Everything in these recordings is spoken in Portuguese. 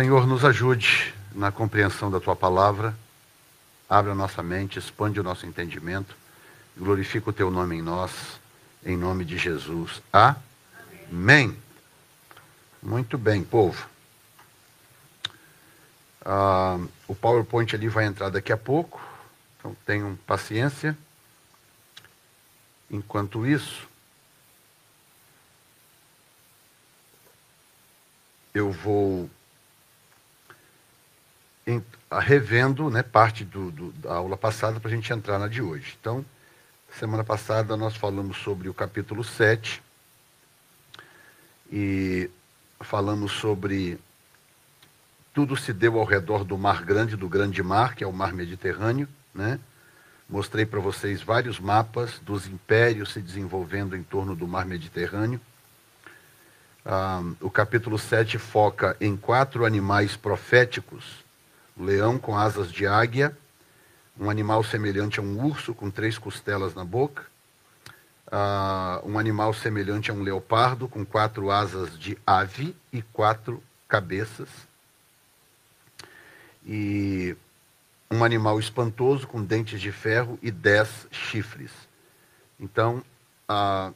Senhor, nos ajude na compreensão da tua palavra, abra a nossa mente, expande o nosso entendimento, glorifica o teu nome em nós, em nome de Jesus. Amém. Amém. Muito bem, povo. Ah, o PowerPoint ali vai entrar daqui a pouco, então tenham paciência. Enquanto isso, eu vou em, revendo né, parte do, do, da aula passada para a gente entrar na de hoje. Então, semana passada nós falamos sobre o capítulo 7 e falamos sobre tudo se deu ao redor do Mar Grande, do Grande Mar, que é o Mar Mediterrâneo, né? Mostrei para vocês vários mapas dos impérios se desenvolvendo em torno do mar Mediterrâneo. Ah, o capítulo 7 foca em quatro animais proféticos: leão com asas de águia, um animal semelhante a um urso com três costelas na boca, ah, um animal semelhante a um leopardo com quatro asas de ave e quatro cabeças, e um animal espantoso com dentes de ferro e dez chifres. Então, ah,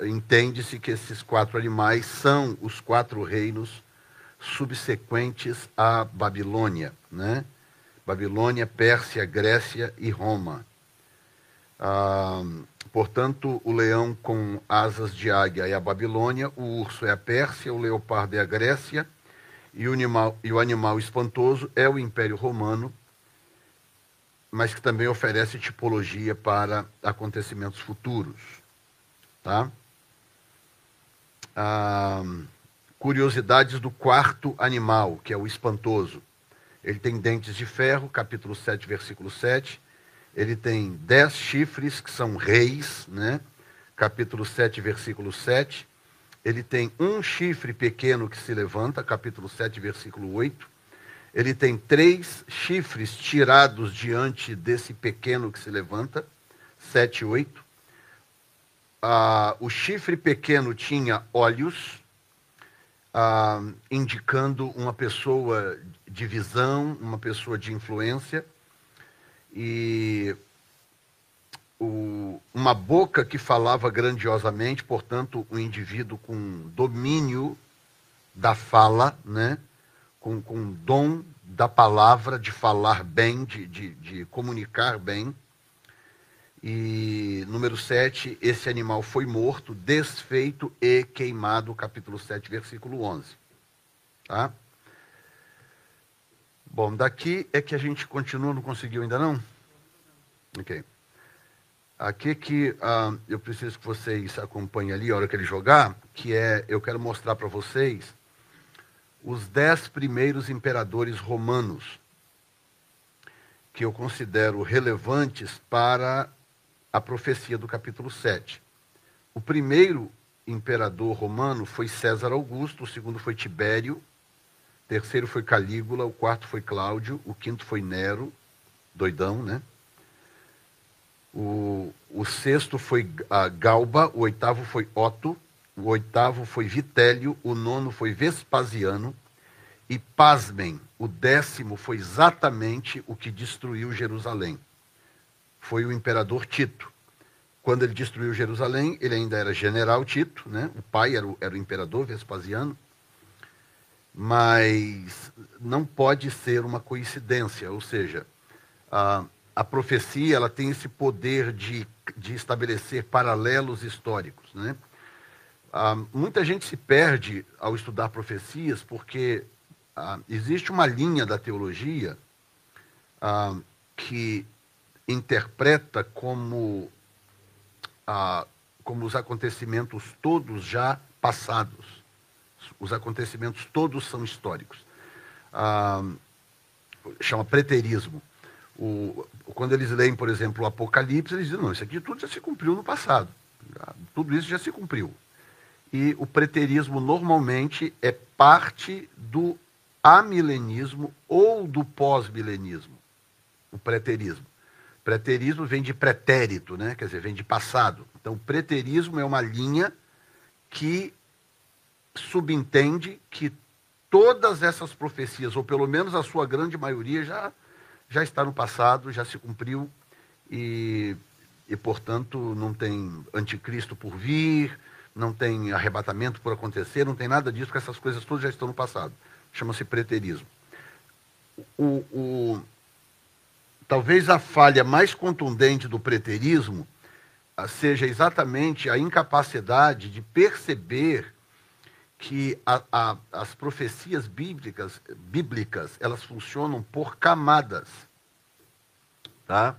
entende-se que esses quatro animais são os quatro reinos subsequentes à Babilônia, né? Babilônia, Pérsia, Grécia e Roma. Ah, portanto, o leão com asas de águia é a Babilônia, o urso é a Pérsia, o leopardo é a Grécia e o animal, e o animal espantoso é o Império Romano, mas que também oferece tipologia para acontecimentos futuros. Tá? Ah, curiosidades do quarto animal, que é o espantoso. Ele tem dentes de ferro, capítulo 7, versículo 7. Ele tem dez chifres, que são reis, né? capítulo 7, versículo 7. Ele tem um chifre pequeno que se levanta, capítulo 7, versículo 8 ele tem três chifres tirados diante desse pequeno que se levanta, sete, oito. Ah, o chifre pequeno tinha olhos, ah, indicando uma pessoa de visão, uma pessoa de influência, e o, uma boca que falava grandiosamente, portanto, um indivíduo com domínio da fala, né? com, com dom da palavra, de falar bem, de, de, de comunicar bem. E número 7, esse animal foi morto, desfeito e queimado, capítulo 7, versículo 11. Tá? Bom, daqui é que a gente continua, não conseguiu ainda não? Ok. Aqui que uh, eu preciso que vocês acompanhem ali a hora que ele jogar, que é, eu quero mostrar para vocês os dez primeiros imperadores romanos, que eu considero relevantes para a profecia do capítulo 7. O primeiro imperador romano foi César Augusto, o segundo foi Tibério, o terceiro foi Calígula, o quarto foi Cláudio, o quinto foi Nero, doidão, né? O, o sexto foi a Galba, o oitavo foi Otto, o oitavo foi Vitélio, o nono foi Vespasiano, e pasmem, o décimo foi exatamente o que destruiu Jerusalém. Foi o imperador Tito. Quando ele destruiu Jerusalém, ele ainda era general Tito, né? o pai era o, era o imperador Vespasiano, mas não pode ser uma coincidência, ou seja, a, a profecia ela tem esse poder de, de estabelecer paralelos históricos. Né? Muita gente se perde ao estudar profecias porque existe uma linha da teologia que interpreta como, como os acontecimentos todos já passados. Os acontecimentos todos são históricos. Ah, chama preterismo. O, quando eles leem, por exemplo, o Apocalipse, eles dizem, não, isso aqui tudo já se cumpriu no passado. Tudo isso já se cumpriu e o preterismo normalmente é parte do amilenismo ou do pós-milenismo, o preterismo. Preterismo vem de pretérito, né? quer dizer, vem de passado. Então, preterismo é uma linha que subentende que todas essas profecias, ou pelo menos a sua grande maioria, já, já está no passado, já se cumpriu e, e, portanto, não tem anticristo por vir, não tem arrebatamento por acontecer, não tem nada disso, porque essas coisas todas já estão no passado. Chama-se preterismo. O, o, talvez a falha mais contundente do preterismo ah, seja exatamente a incapacidade de perceber que a, a, as profecias bíblicas, bíblicas elas funcionam por camadas. Tá?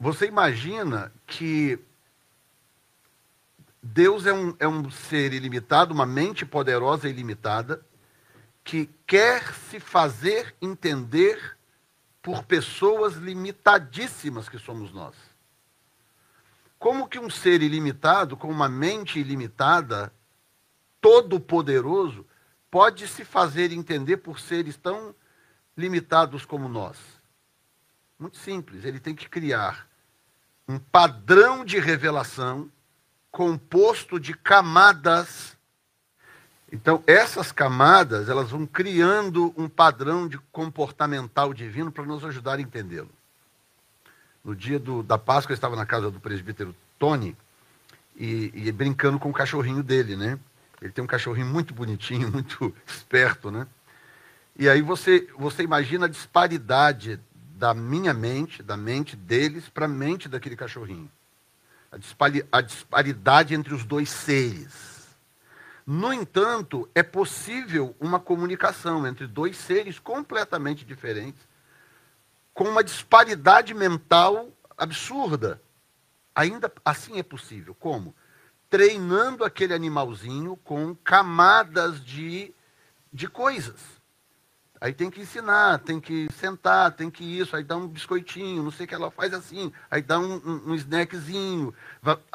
Você imagina que Deus é um, é um ser ilimitado, uma mente poderosa e ilimitada, que quer se fazer entender por pessoas limitadíssimas que somos nós. Como que um ser ilimitado, com uma mente ilimitada, todo-poderoso, pode se fazer entender por seres tão limitados como nós? Muito simples, ele tem que criar um padrão de revelação composto de camadas. Então, essas camadas, elas vão criando um padrão de comportamental divino para nos ajudar a entendê-lo. No dia do, da Páscoa, eu estava na casa do presbítero Tony e, e, brincando com o cachorrinho dele, né? Ele tem um cachorrinho muito bonitinho, muito esperto, né? E aí você, você imagina a disparidade da minha mente, da mente deles, para a mente daquele cachorrinho a disparidade entre os dois seres. No entanto, é possível uma comunicação entre dois seres completamente diferentes, com uma disparidade mental absurda. Ainda assim é possível. Como? Treinando aquele animalzinho com camadas de, de coisas. Aí tem que ensinar, tem que sentar, tem que isso, aí dá um biscoitinho, não sei o que ela faz assim, aí dá um, um, um snackzinho.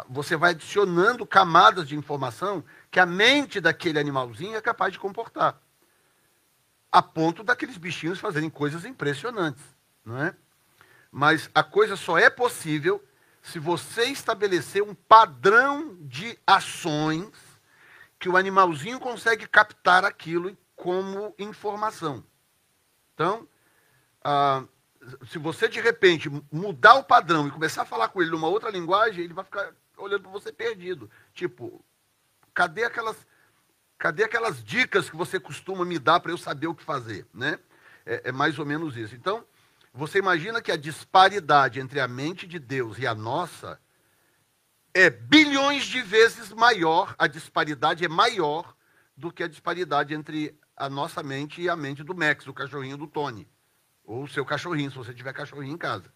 Você vai adicionando camadas de informação que a mente daquele animalzinho é capaz de comportar. A ponto daqueles bichinhos fazerem coisas impressionantes, não é? Mas a coisa só é possível se você estabelecer um padrão de ações que o animalzinho consegue captar aquilo como informação. Então, ah, se você de repente mudar o padrão e começar a falar com ele numa outra linguagem, ele vai ficar olhando para você perdido. Tipo, cadê aquelas, cadê aquelas dicas que você costuma me dar para eu saber o que fazer, né? É, é mais ou menos isso. Então, você imagina que a disparidade entre a mente de Deus e a nossa é bilhões de vezes maior, a disparidade é maior do que a disparidade entre a nossa mente e a mente do Max, o cachorrinho do Tony. Ou o seu cachorrinho, se você tiver cachorrinho em casa.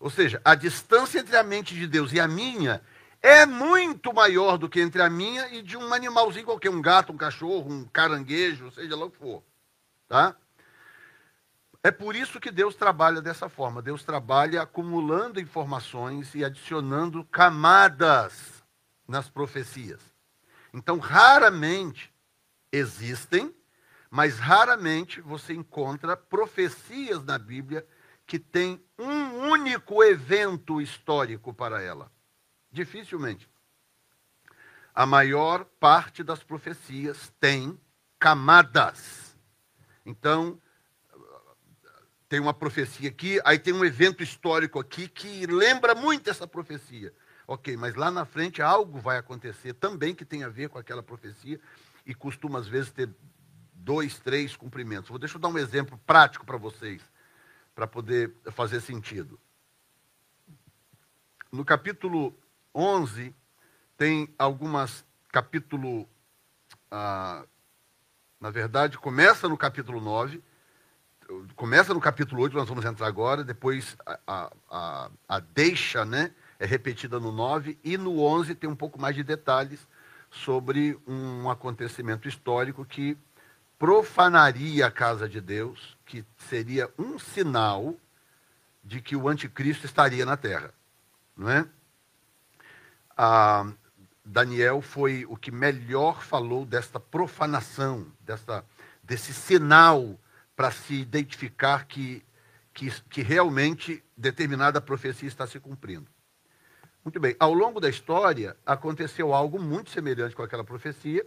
Ou seja, a distância entre a mente de Deus e a minha é muito maior do que entre a minha e de um animalzinho qualquer, um gato, um cachorro, um caranguejo, seja lá o que for. Tá? É por isso que Deus trabalha dessa forma. Deus trabalha acumulando informações e adicionando camadas nas profecias. Então, raramente existem, mas raramente você encontra profecias na Bíblia que têm um único evento histórico para ela. Dificilmente. A maior parte das profecias tem camadas. Então, tem uma profecia aqui, aí tem um evento histórico aqui que lembra muito essa profecia. Ok, mas lá na frente algo vai acontecer também que tem a ver com aquela profecia e costuma, às vezes, ter dois, três cumprimentos. Vou, deixa eu dar um exemplo prático para vocês, para poder fazer sentido. No capítulo 11, tem algumas. Capítulo. Ah, na verdade, começa no capítulo 9, começa no capítulo 8, nós vamos entrar agora, depois a, a, a deixa né, é repetida no 9, e no 11 tem um pouco mais de detalhes sobre um acontecimento histórico que profanaria a casa de Deus, que seria um sinal de que o anticristo estaria na terra. Não é? Daniel foi o que melhor falou desta profanação, desta, desse sinal para se identificar que, que, que realmente determinada profecia está se cumprindo. Muito bem, ao longo da história aconteceu algo muito semelhante com aquela profecia.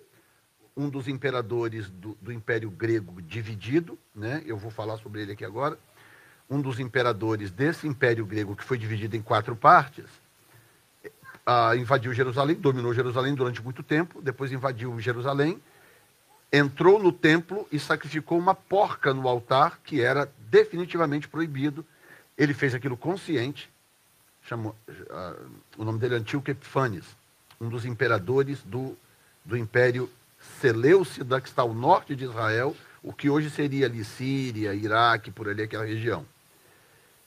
um dos imperadores do, do Império Grego dividido, né? eu vou falar sobre ele aqui agora, um dos imperadores desse Império Grego que foi dividido em quatro partes, ah, invadiu Jerusalém, dominou Jerusalém durante muito tempo, depois invadiu Jerusalém, entrou no templo e sacrificou uma porca no altar, que era definitivamente proibido. Ele fez aquilo consciente, chamou, ah, o nome dele é Antíoco Epifanes, um dos imperadores do, do Império Seleucida, que está ao norte de Israel, o que hoje seria ali Síria, Iraque, por ali aquela região.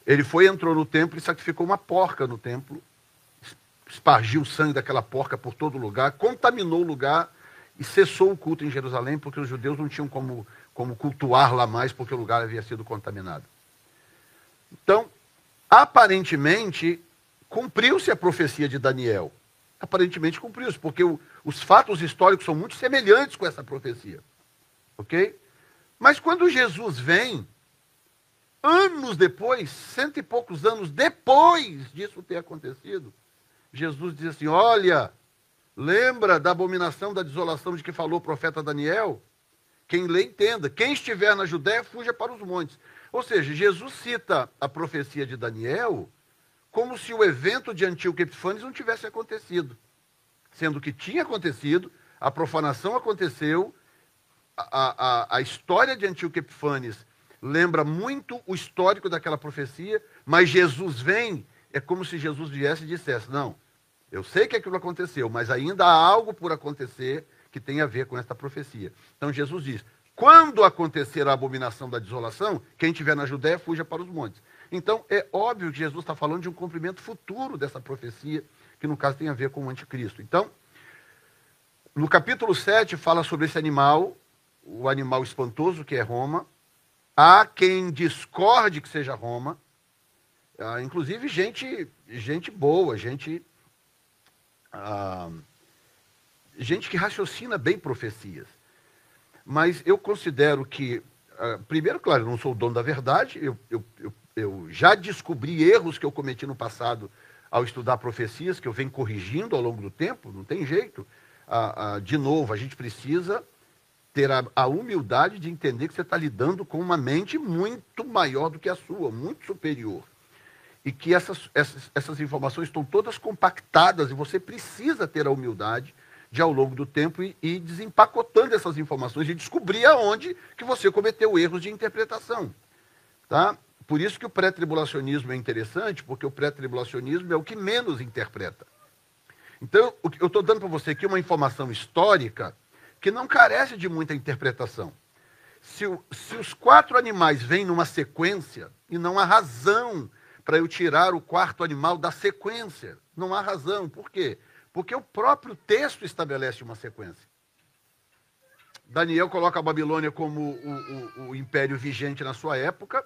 Ele foi, entrou no templo e sacrificou uma porca no templo, espargiu o sangue daquela porca por todo lugar, contaminou o lugar e cessou o culto em Jerusalém, porque os judeus não tinham como, como cultuar lá mais, porque o lugar havia sido contaminado. Então, aparentemente, cumpriu-se a profecia de Daniel. Aparentemente cumpriu-se, porque o, os fatos históricos são muito semelhantes com essa profecia. Ok? Mas quando Jesus vem, anos depois, cento e poucos anos depois disso ter acontecido, Jesus diz assim: Olha, lembra da abominação da desolação de que falou o profeta Daniel? Quem lê, entenda. Quem estiver na Judéia, fuja para os montes. Ou seja, Jesus cita a profecia de Daniel como se o evento de Antíoco Epifanes não tivesse acontecido. Sendo que tinha acontecido, a profanação aconteceu, a, a, a história de Antíoco Epifanes lembra muito o histórico daquela profecia, mas Jesus vem, é como se Jesus viesse e dissesse: Não, eu sei que aquilo aconteceu, mas ainda há algo por acontecer que tem a ver com esta profecia. Então Jesus diz: quando acontecer a abominação da desolação, quem estiver na Judéia, fuja para os montes. Então é óbvio que Jesus está falando de um cumprimento futuro dessa profecia, que no caso tem a ver com o anticristo. Então, no capítulo 7 fala sobre esse animal, o animal espantoso que é Roma. Há quem discorde que seja Roma, ah, inclusive gente, gente boa, gente ah, gente que raciocina bem profecias. Mas eu considero que, ah, primeiro, claro, eu não sou o dono da verdade, eu, eu, eu, eu, já descobri erros que eu cometi no passado ao estudar profecias, que eu venho corrigindo ao longo do tempo, não tem jeito. Ah, ah de novo, a gente precisa ter a, a humildade de entender que você está lidando com uma mente muito maior do que a sua, muito superior e que essas, essas, essas informações estão todas compactadas e você precisa ter a humildade de, ao longo do tempo, ir desempacotando essas informações e descobrir aonde que você cometeu erros de interpretação. Tá? Por isso que o pré-tribulacionismo é interessante, porque o pré-tribulacionismo é o que menos interpreta. Então, eu estou dando para você aqui uma informação histórica que não carece de muita interpretação. Se, se os quatro animais vêm numa sequência, e não há razão para eu tirar o quarto animal da sequência. Não há razão. Por quê? Porque o próprio texto estabelece uma sequência. Daniel coloca a Babilônia como o, o, o império vigente na sua época.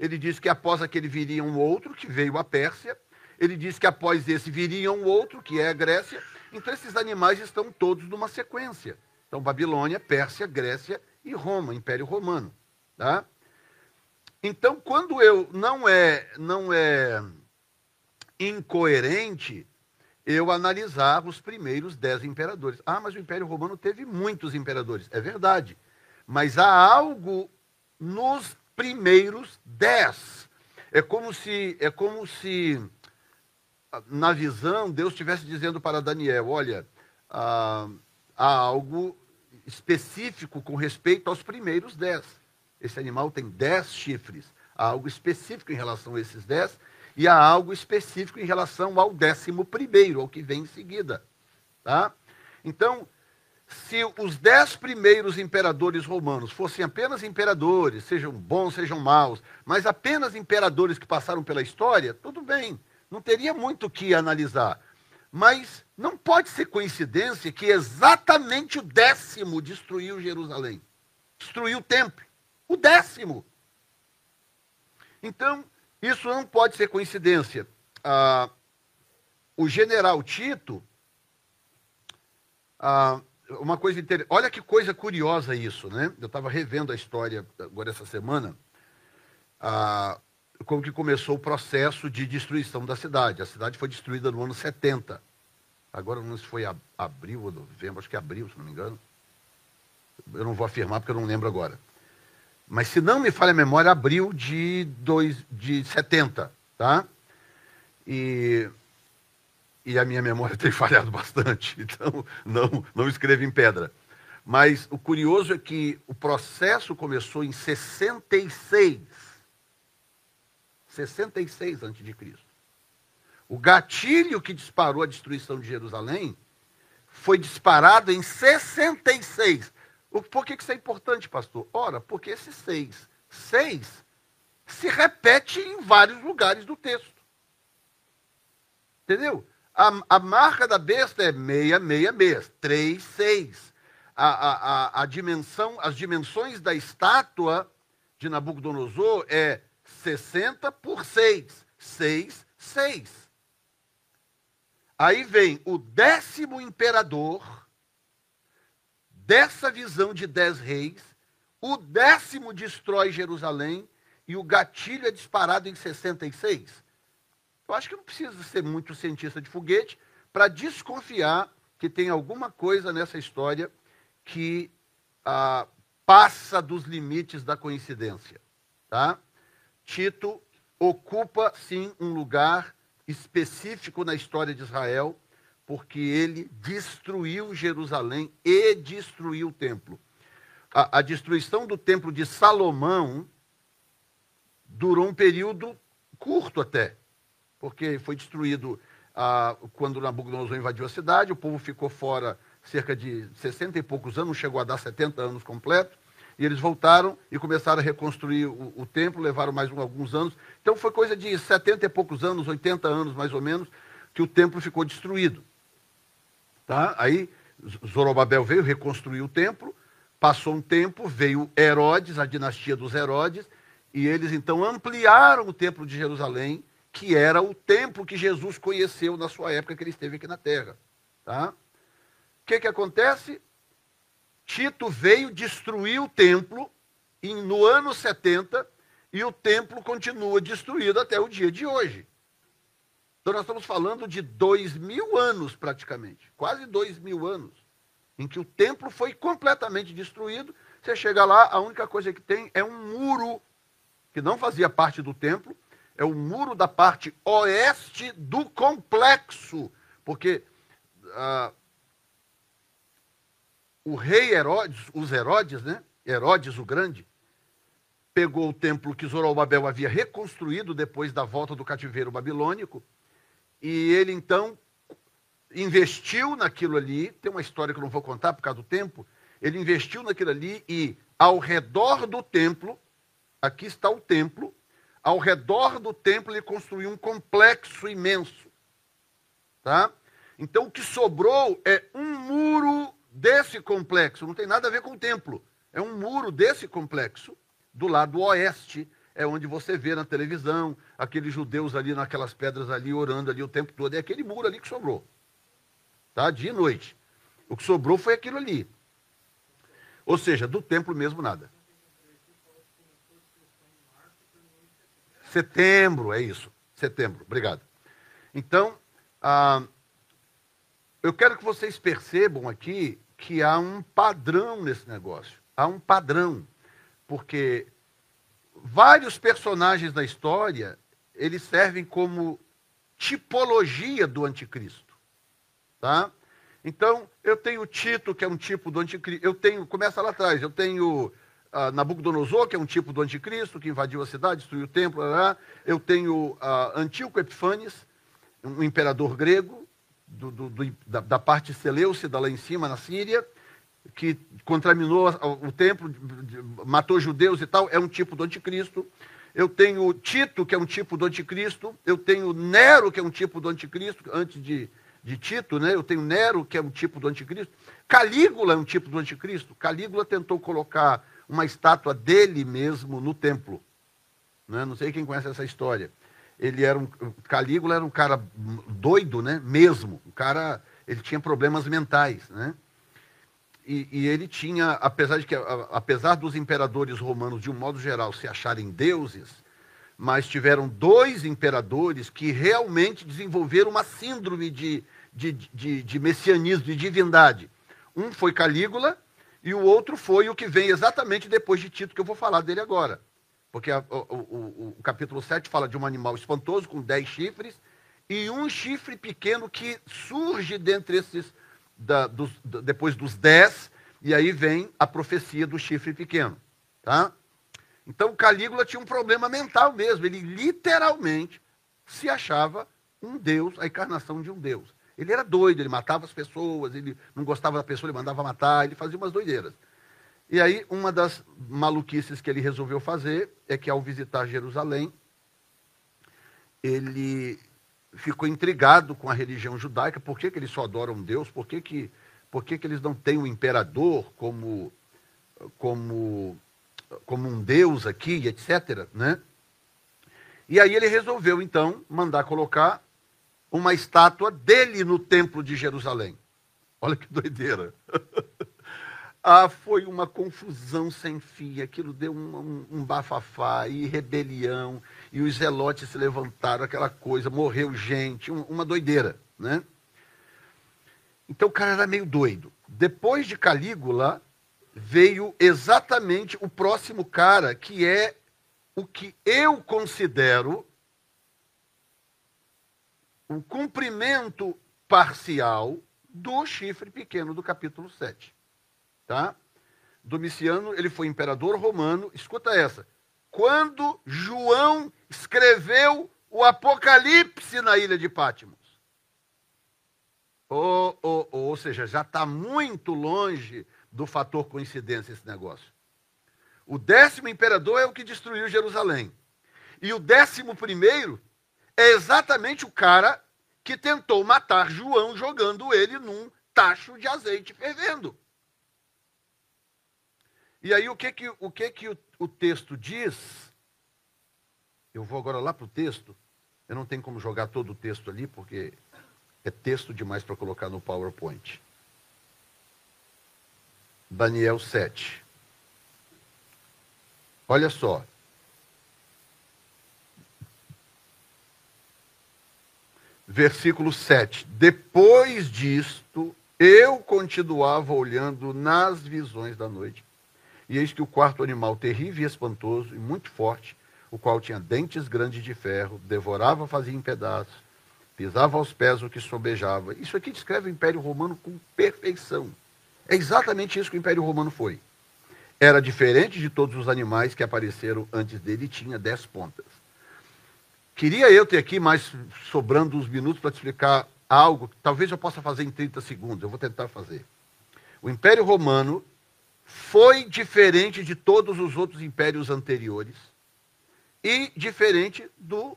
Ele diz que após aquele viria um outro, que veio a Pérsia. Ele diz que após esse viria um outro, que é a Grécia. Então esses animais estão todos numa sequência. Então Babilônia, Pérsia, Grécia e Roma, Império Romano. Tá? Então, quando eu não é não é incoerente eu analisar os primeiros dez imperadores. Ah, mas o Império Romano teve muitos imperadores. É verdade. Mas há algo nos primeiros dez. É como se, é como se na visão, Deus estivesse dizendo para Daniel: olha, ah, há algo específico com respeito aos primeiros dez. Esse animal tem dez chifres. Há algo específico em relação a esses dez e há algo específico em relação ao décimo primeiro, ao que vem em seguida. Tá? Então, se os dez primeiros imperadores romanos fossem apenas imperadores, sejam bons, sejam maus, mas apenas imperadores que passaram pela história, tudo bem, não teria muito o que analisar. Mas não pode ser coincidência que exatamente o décimo destruiu Jerusalém, destruiu o templo. O décimo. Então, isso não pode ser coincidência. Ah, o general Tito, ah, uma coisa interessante, olha que coisa curiosa isso, né? Eu estava revendo a história agora essa semana, ah, como que começou o processo de destruição da cidade. A cidade foi destruída no ano 70. Agora não sei se foi abril ou novembro, acho que é abril, se não me engano. Eu não vou afirmar porque eu não lembro agora. Mas se não me falha a memória, abril de, dois, de 70, tá? E, e a minha memória tem falhado bastante, então não, não escrevo em pedra. Mas o curioso é que o processo começou em 66. 66 a.C. O gatilho que disparou a destruição de Jerusalém foi disparado em 66. Por que isso é importante, pastor? Ora, porque esse seis, seis, se repete em vários lugares do texto. Entendeu? A, a marca da besta é 666, 3, 6. A, a, a, a dimensão, as dimensões da estátua de Nabucodonosor é 60 por 6, 6, 6. Aí vem o décimo imperador, dessa visão de dez reis, o décimo destrói Jerusalém e o gatilho é disparado em 66. Eu acho que não precisa ser muito cientista de foguete para desconfiar que tem alguma coisa nessa história que ah, passa dos limites da coincidência. Tá? Tito ocupa, sim, um lugar específico na história de Israel porque ele destruiu Jerusalém e destruiu o templo. A, a, destruição do templo de Salomão durou um período curto até, porque foi destruído ah, quando Nabucodonosor invadiu a cidade, o povo ficou fora cerca de 60 e poucos anos, chegou a dar 70 anos completos, e eles voltaram e começaram a reconstruir o, o templo, levaram mais um, alguns anos. Então foi coisa de 70 e poucos anos, 80 anos mais ou menos, que o templo ficou destruído. Tá? Aí Zorobabel veio reconstruir o templo, passou um tempo, veio Herodes, a dinastia dos Herodes, e eles então ampliaram o templo de Jerusalém, que era o templo que Jesus conheceu na sua época que ele esteve aqui na terra. Tá? O que, que acontece? Tito veio destruir o templo em, no ano 70 e o templo continua destruído até o dia de hoje. Então nós estamos falando de dois mil anos praticamente, quase dois mil anos, em que o templo foi completamente destruído. Você chega lá, a única coisa que tem é um muro que não fazia parte do templo, é o muro da parte oeste do complexo, porque ah, o rei Herodes, os Herodes, né? Herodes o Grande, pegou o templo que Zorobabel havia reconstruído depois da volta do cativeiro babilônico e ele então investiu naquilo ali. Tem uma história que eu não vou contar por causa do tempo. Ele investiu naquilo ali e ao redor do templo, aqui está o templo, ao redor do templo ele construiu um complexo imenso. Tá? Então o que sobrou é um muro desse complexo, não tem nada a ver com o templo. É um muro desse complexo do lado oeste é onde você vê na televisão aqueles judeus ali naquelas pedras ali orando ali o tempo todo. É aquele muro ali que sobrou. Tá? Dia e noite. O que sobrou foi aquilo ali. Ou seja, do templo mesmo nada. Setembro, é isso. Setembro, obrigado. Então, ah, eu quero que vocês percebam aqui que há um padrão nesse negócio. Há um padrão. Porque vários personagens da história, eles servem como tipologia do anticristo. Tá? Então, eu tenho Tito, que é um tipo do anticristo. Eu tenho, começa lá atrás, eu tenho uh, Nabucodonosor, que é um tipo do anticristo, que invadiu a cidade, destruiu o templo. Lá. Eu tenho uh, Antíoco Epifanes, um imperador grego, do, do, do, da, da, parte Seleucida, lá em cima, na Síria que contaminou o templo, matou judeus e tal, é um tipo do anticristo. Eu tenho Tito, que é um tipo do anticristo. Eu tenho Nero, que é um tipo do anticristo, antes de, de Tito, né? Eu tenho Nero, que é um tipo do anticristo. Calígula é um tipo do anticristo. Calígula tentou colocar uma estátua dele mesmo no templo. Né? Não sei quem conhece essa história. Ele era um Calígula era um cara doido, né? Mesmo, um cara, ele tinha problemas mentais, né? E, e, ele tinha, apesar de que, apesar dos imperadores romanos, de um modo geral, se acharem deuses, mas tiveram dois imperadores que realmente desenvolveram uma síndrome de, de, de, de messianismo, de divindade. Um foi Calígula e o outro foi o que vem exatamente depois de Tito, que eu vou falar dele agora. Porque a, o, o, o, capítulo 7 fala de um animal espantoso com dez chifres e um chifre pequeno que surge dentre esses, da, dos, depois dos dez, e aí vem a profecia do chifre pequeno. Tá? Então Calígula tinha um problema mental mesmo, ele literalmente se achava um deus, a encarnação de um deus. Ele era doido, ele matava as pessoas, ele não gostava da pessoa, ele mandava matar, ele fazia umas doideiras. E aí, uma das maluquices que ele resolveu fazer é que, ao visitar Jerusalém, ele ficou intrigado com a religião judaica. Por que, que eles só adoram Deus? Por que, que, por que, que eles não têm o imperador como, como, como um Deus aqui, etc. Né? E aí ele resolveu, então, mandar colocar uma estátua dele no templo de Jerusalém. Olha que doideira. ah, foi uma confusão sem fim. Aquilo deu um, um, um, bafafá e rebelião. E os zelotes se levantaram, aquela coisa, morreu gente, um, uma doideira, né? Então o cara era meio doido. Depois de Calígula, veio exatamente o próximo cara, que é o que eu considero o cumprimento parcial do chifre pequeno do capítulo 7. Tá? Domiciano, ele foi imperador romano. Escuta essa. Quando João escreveu o Apocalipse na ilha de Pátimos. Ou, ou, ou seja, já está muito longe do fator coincidência esse negócio. O décimo imperador é o que destruiu Jerusalém. E o décimo primeiro é exatamente o cara que tentou matar João jogando ele num tacho de azeite fervendo. E aí o que que o, que que o, o texto diz? Eu vou agora lá para o texto. Eu não tenho como jogar todo o texto ali, porque é texto demais para colocar no PowerPoint. Daniel 7. Olha só. versículo 7. Depois disto, eu continuava olhando nas visões da noite, e eis que o quarto animal terrível e espantoso e muito forte, o qual tinha dentes grandes de ferro, devorava, fazia em pedaços, pisava aos pés o que sobejava. Isso aqui descreve o Império Romano com perfeição. É exatamente isso que o Império Romano foi. Era diferente de todos os animais que apareceram antes dele e tinha dez pontas. Queria eu ter aqui mais sobrando uns minutos para te explicar algo que talvez eu possa fazer em 30 segundos. Eu vou tentar fazer. O Império Romano foi diferente de todos os outros impérios anteriores e diferente do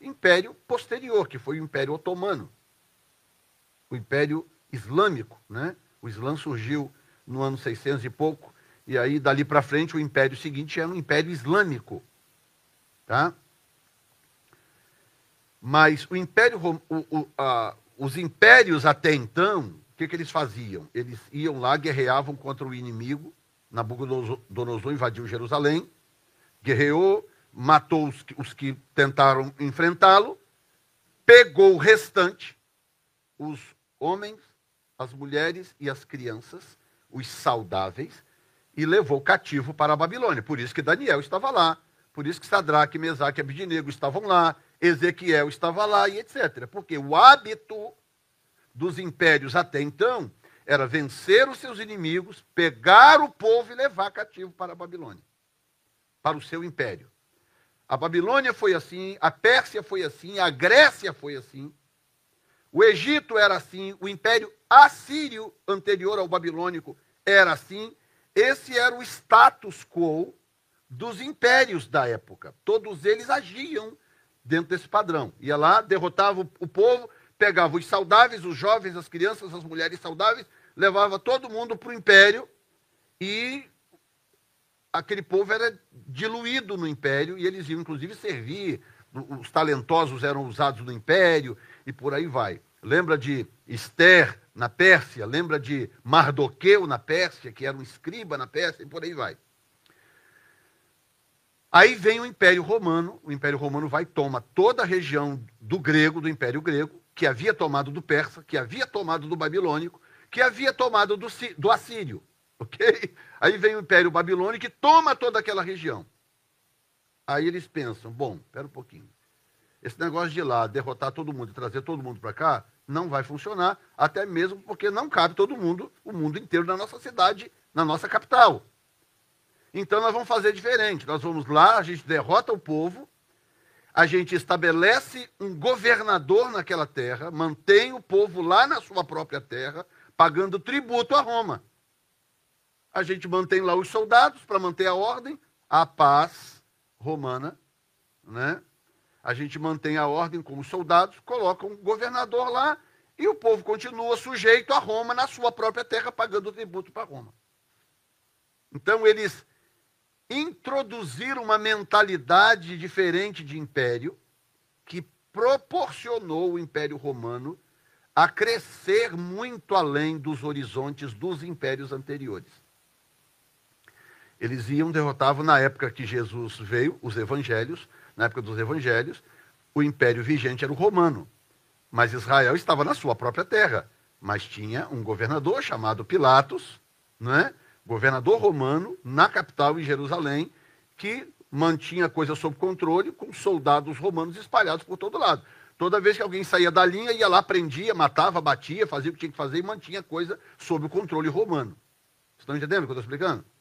império posterior, que foi o Império Otomano, o Império Islâmico. Né? O Islã surgiu no ano 600 e pouco, e aí dali para frente o império seguinte era um Império Islâmico. Tá? Mas o império, o, o, a, os impérios até então, o que, que eles faziam? Eles iam lá, guerreavam contra o inimigo. Nabucodonosor invadiu Jerusalém, guerreou, matou os, os que tentaram enfrentá-lo, pegou o restante, os homens, as mulheres e as crianças, os saudáveis, e levou cativo para a Babilônia. Por isso que Daniel estava lá, por isso que Sadraque, Mesaque e Abidinego estavam lá, Ezequiel estava lá e etc. Porque o hábito dos impérios até então era vencer os seus inimigos, pegar o povo e levar cativo para a Babilônia, para o seu império. A Babilônia foi assim, a Pérsia foi assim, a Grécia foi assim, o Egito era assim, o império assírio anterior ao babilônico era assim. Esse era o status quo dos impérios da época. Todos eles agiam dentro desse padrão. Ia lá, derrotava o, povo, pegava os saudáveis, os jovens, as crianças, as mulheres saudáveis, levava todo mundo para o império e aquele povo era diluído no império e eles iam inclusive servir. Os talentosos eram usados no império e por aí vai. Lembra de Esther na Pérsia? Lembra de Mardoqueu na Pérsia, que era um escriba na Pérsia e por aí vai. Aí vem o Império Romano, o Império Romano vai toma toda a região do grego, do Império Grego, que havia tomado do persa, que havia tomado do babilônico, que havia tomado do, do assírio. Ok? Aí vem o Império Babilônico que toma toda aquela região. Aí eles pensam: bom, espera um pouquinho. Esse negócio de ir lá derrotar todo mundo e trazer todo mundo para cá não vai funcionar, até mesmo porque não cabe todo mundo, o mundo inteiro na nossa cidade, na nossa capital. Então nós vamos fazer diferente. Nós vamos lá, a gente derrota o povo, a gente estabelece um governador naquela terra, mantém o povo lá na sua própria terra, pagando tributo a Roma. A gente mantém lá os soldados para manter a ordem, a paz romana, né? A gente mantém a ordem com os soldados, coloca um governador lá e o povo continua sujeito a Roma na sua própria terra, pagando tributo para Roma. Então eles introduziram uma mentalidade diferente de império que proporcionou o Império Romano a crescer muito além dos horizontes dos impérios anteriores. Eles iam, derrotavam na época que Jesus veio, os evangelhos, na época dos evangelhos, o império vigente era o romano. Mas Israel estava na sua própria terra. Mas tinha um governador chamado Pilatos, né? governador romano, na capital, em Jerusalém, que mantinha a coisa sob controle com soldados romanos espalhados por todo lado. Toda vez que alguém saía da linha, ia lá, prendia, matava, batia, fazia o que tinha que fazer e mantinha a coisa sob o controle romano. Estão entendendo o que eu estou explicando?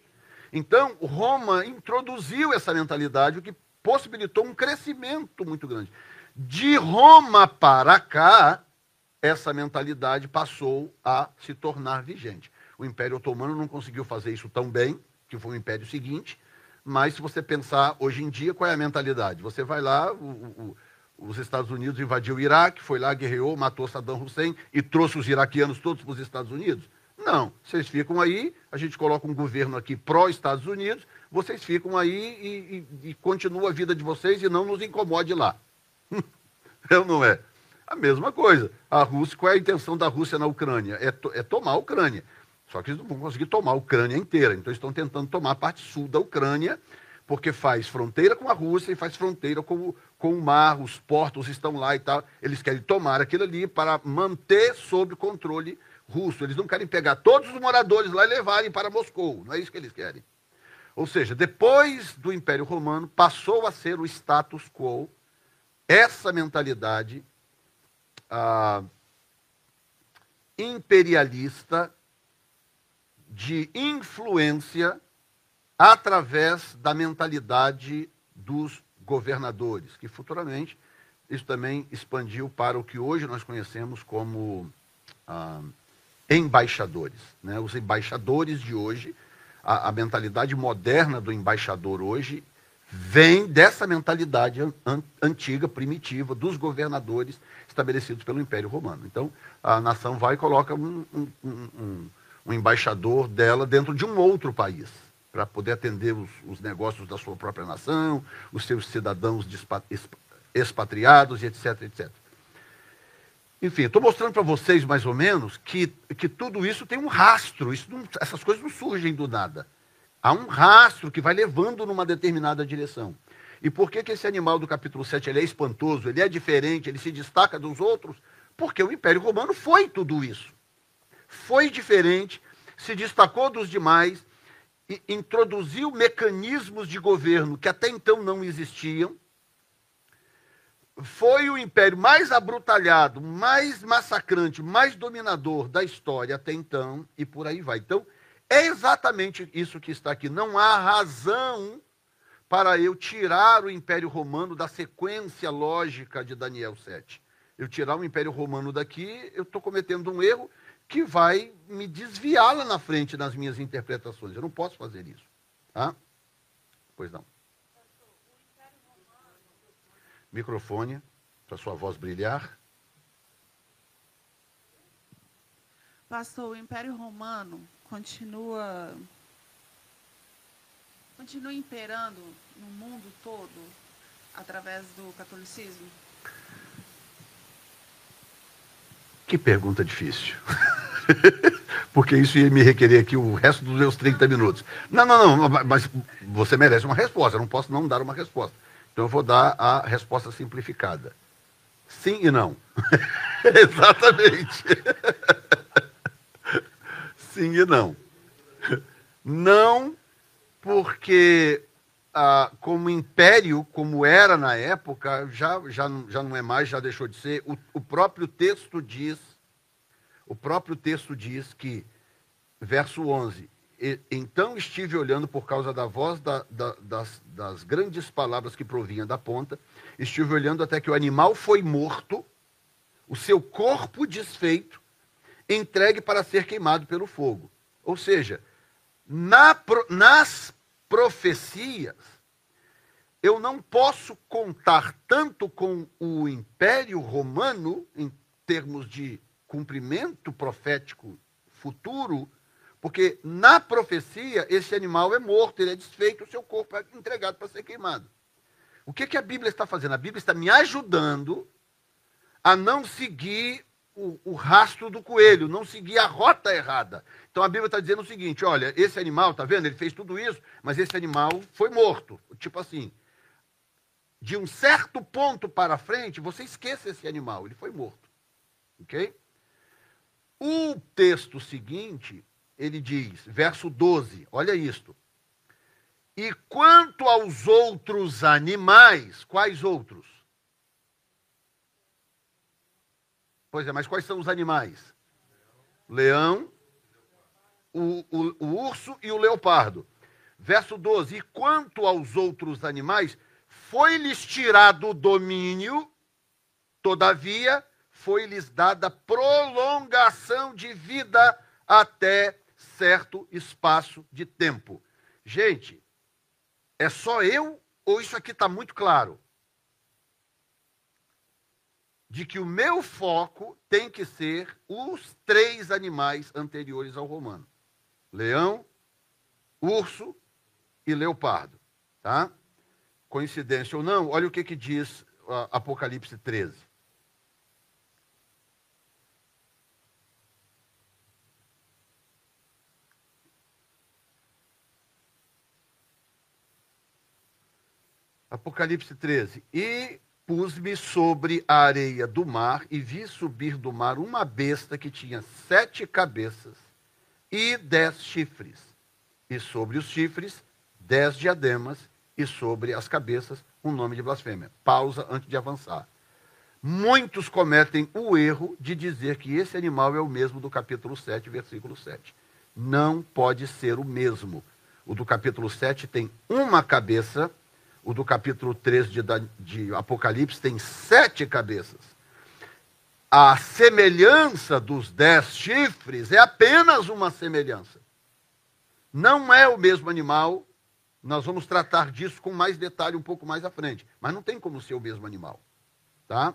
Então, Roma introduziu essa mentalidade, o que possibilitou um crescimento muito grande. De Roma para cá, essa mentalidade passou a se tornar vigente. O Império Otomano não conseguiu fazer isso tão bem, que foi o Império seguinte, mas se você pensar hoje em dia, qual é a mentalidade? Você vai lá, o, o, os Estados Unidos invadiu o Iraque, foi lá, guerreou, matou Saddam Hussein e trouxe os iraquianos todos para os Estados Unidos? Não, vocês ficam aí, a gente coloca um governo aqui pró-Estados Unidos, vocês ficam aí e, e, e continua a vida de vocês e não nos incomode lá. é ou não é? A mesma coisa. A Rússia, qual é a intenção da Rússia na Ucrânia? É, to, é tomar a Ucrânia. Só que eles não vão conseguir tomar a Ucrânia inteira. Então, estão tentando tomar a parte sul da Ucrânia, porque faz fronteira com a Rússia e faz fronteira com, com o mar, os portos estão lá e tal. Eles querem tomar aquilo ali para manter sob controle russo. Eles não querem pegar todos os moradores lá e levarem para Moscou. Não é isso que eles querem. Ou seja, depois do Império Romano, passou a ser o status quo, essa mentalidade ah, imperialista de influência através da mentalidade dos governadores, que futuramente isso também expandiu para o que hoje nós conhecemos como ah, embaixadores. Né? Os embaixadores de hoje, a, a, mentalidade moderna do embaixador hoje vem dessa mentalidade an, antiga, primitiva, dos governadores estabelecidos pelo Império Romano. Então, a nação vai e coloca um, um, um, um embaixador dela dentro de um outro país, para poder atender os, os, negócios da sua própria nação, os seus cidadãos expatriados etc, etc. Enfim, estou mostrando para vocês mais ou menos que, que tudo isso tem um rastro, isso não, essas coisas não surgem do nada. Há um rastro que vai levando numa determinada direção. E por que, que esse animal do capítulo 7 ele é espantoso, ele é diferente, ele se destaca dos outros? Porque o Império Romano foi tudo isso. Foi diferente, se destacou dos demais, introduziu mecanismos de governo que até então não existiam, foi o império mais abrutalhado, mais massacrante, mais dominador da história até então, e por aí vai. Então, é exatamente isso que está aqui. Não há razão para eu tirar o Império Romano da sequência lógica de Daniel 7. Eu tirar o Império Romano daqui, eu estou cometendo um erro que vai me desviar lá na frente nas minhas interpretações. Eu não posso fazer isso. Tá? Pois não. Microfone para sua voz brilhar. Pastor, o Império Romano continua continua imperando no mundo todo através do catolicismo? Que pergunta difícil. Porque isso ia me requerer aqui o resto dos meus 30 minutos. Não, não, não, mas você merece uma resposta. Eu não posso não dar uma resposta. Então eu vou dar a resposta simplificada. Sim e não. Exatamente. Sim e não. Não porque, ah, como império, como era na época, já, já, já não é mais, já deixou de ser. O, o próprio texto diz, o próprio texto diz que, verso 11, então estive olhando por causa da voz da, da, das, das grandes palavras que provinham da ponta, estive olhando até que o animal foi morto, o seu corpo desfeito, entregue para ser queimado pelo fogo. Ou seja, na, nas profecias, eu não posso contar tanto com o Império Romano, em termos de cumprimento profético futuro, porque na profecia esse animal é morto, ele é desfeito, o seu corpo é entregado para ser queimado. O que, que a Bíblia está fazendo? A Bíblia está me ajudando a não seguir o, o, rastro do coelho, não seguir a rota errada. Então a Bíblia está dizendo o seguinte: olha, esse animal, tá vendo? Ele fez tudo isso, mas esse animal foi morto. Tipo assim, de um certo ponto para frente, você esqueça esse animal, ele foi morto. Ok? O texto seguinte, ele diz, verso 12, olha isto. E quanto aos outros animais, quais outros? Pois é, mas quais são os animais? Leão, o, o, o urso e o leopardo. Verso 12: E quanto aos outros animais, foi-lhes tirado o domínio, todavia foi-lhes dada prolongação de vida até certo espaço de tempo. Gente, é só eu ou isso aqui está muito claro? de que o meu foco tem que ser os três animais anteriores ao romano: leão, urso e leopardo. Tá? Coincidência ou não, olha o que, que diz uh, Apocalipse 13. Apocalipse 13. E pus-me sobre a areia do mar e vi subir do mar uma besta que tinha sete cabeças e dez chifres, e sobre os chifres dez diademas, e sobre as cabeças um nome de blasfêmia. Pausa antes de avançar. Muitos cometem o erro de dizer que esse animal é o mesmo do capítulo 7, versículo 7. Não pode ser o mesmo. O do capítulo 7 tem uma cabeça o do capítulo 3 de, de Apocalipse tem sete cabeças. A semelhança dos dez chifres é apenas uma semelhança. Não é o mesmo animal. Nós vamos tratar disso com mais detalhe um pouco mais à frente. Mas não tem como ser o mesmo animal. Tá?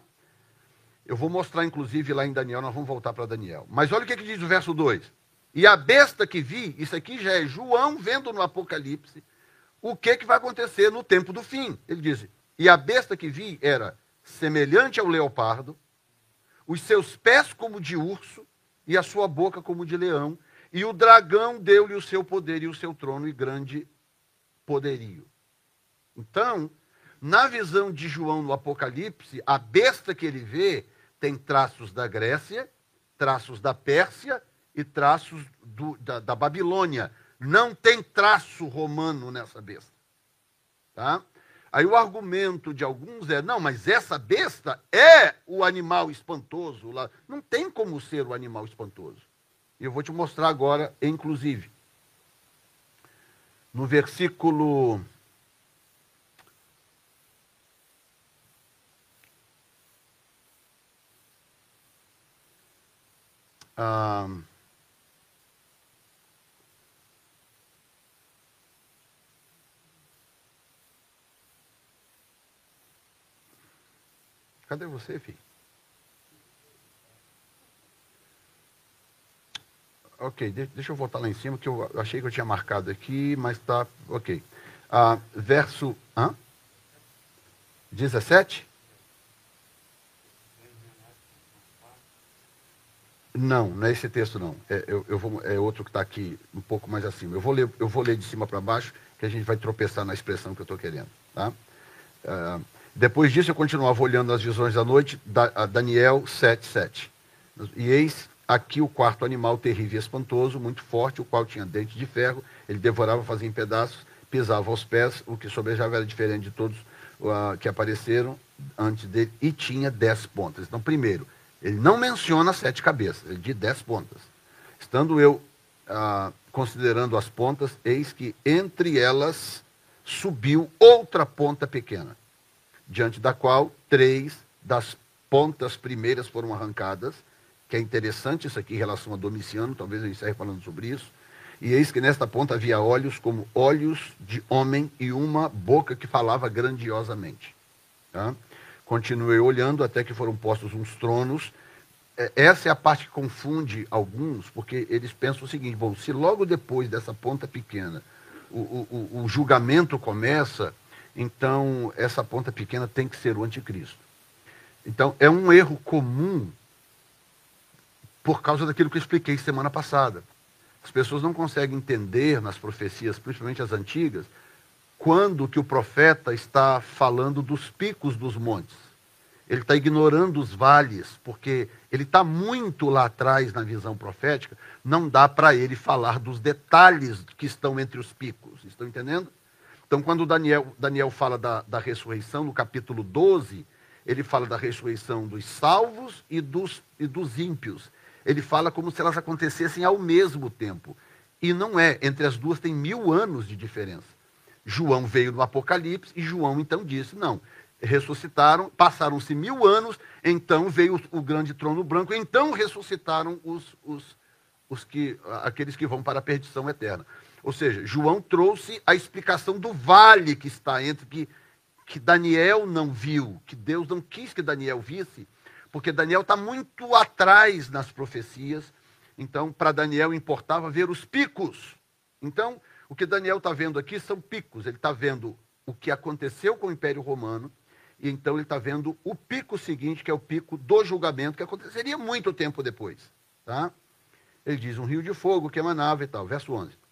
Eu vou mostrar, inclusive, lá em Daniel, nós vamos voltar para Daniel. Mas olha o que, que diz o verso 2. E a besta que vi, isso aqui já é João vendo no Apocalipse, o que, que vai acontecer no tempo do fim. Ele diz: E a besta que vi era semelhante ao leopardo, os seus pés como de urso, e a sua boca como de leão, e o dragão deu-lhe o seu poder e o seu trono e grande poderio. Então, na visão de João no Apocalipse, a besta que ele vê tem traços da Grécia, traços da Pérsia e traços do, da, da Babilônia, não tem traço romano nessa besta. Tá? Aí o argumento de alguns é: não, mas essa besta é o animal espantoso lá. Não tem como ser o animal espantoso. E eu vou te mostrar agora, inclusive. No versículo. Ah, Cadê você, filho? Ok, deixa eu voltar lá em cima, que eu achei que eu tinha marcado aqui, mas está. Ok. Ah, verso. Hã? 17? Não, não é esse texto, não. É, eu, eu vou, é outro que está aqui um pouco mais acima. Eu vou ler, eu vou ler de cima para baixo, que a gente vai tropeçar na expressão que eu estou querendo. Tá? Ah, depois disso, eu continuava olhando as visões da noite, da, Daniel 7,7. E eis aqui o quarto animal terrível e espantoso, muito forte, o qual tinha dentes de ferro Ele devorava, fazia em pedaços, pisava aos pés, o que sobrejava era diferente de todos uh, que apareceram antes dele, e tinha dez pontas. Então, primeiro, ele não menciona sete cabeças, ele diz dez pontas. Estando eu uh, considerando as pontas, eis que entre elas subiu outra ponta pequena, diante da qual três das pontas primeiras foram arrancadas, que é interessante isso aqui em relação a Domiciano, talvez eu encerre falando sobre isso. E eis que nesta ponta havia olhos como olhos de homem e uma boca que falava grandiosamente. Tá? Continuei olhando até que foram postos uns tronos. É, essa é a parte que confunde alguns, porque eles pensam o seguinte: bom, se logo depois dessa ponta pequena o, o, o julgamento começa, então essa ponta pequena tem que ser o anticristo. Então, é um erro comum por causa daquilo que eu expliquei semana passada. As pessoas não conseguem entender nas profecias, principalmente as antigas, quando que o profeta está falando dos picos dos montes. Ele está ignorando os vales, porque ele está muito lá atrás na visão profética, não dá para ele falar dos detalhes que estão entre os picos. Estão entendendo? Então, quando Daniel, Daniel fala da, da ressurreição, no capítulo 12, ele fala da ressurreição dos salvos e dos, e dos ímpios. Ele fala como se elas acontecessem ao mesmo tempo. E não é. Entre as duas tem mil anos de diferença. João veio no Apocalipse e João então disse: não, ressuscitaram, passaram-se mil anos, então veio o, grande trono branco, então ressuscitaram os, os, os que, aqueles que vão para a perdição eterna. Ou seja, João trouxe a explicação do vale que está entre que que Daniel não viu, que Deus não quis que Daniel visse, porque Daniel está muito atrás nas profecias. Então, para Daniel importava ver os picos. Então, o que Daniel está vendo aqui são picos. Ele está vendo o que aconteceu com o Império Romano, e então ele está vendo o pico seguinte, que é o pico do julgamento, que aconteceria muito tempo depois. Tá? Ele diz um rio de fogo que emanava e tal. Verso 11.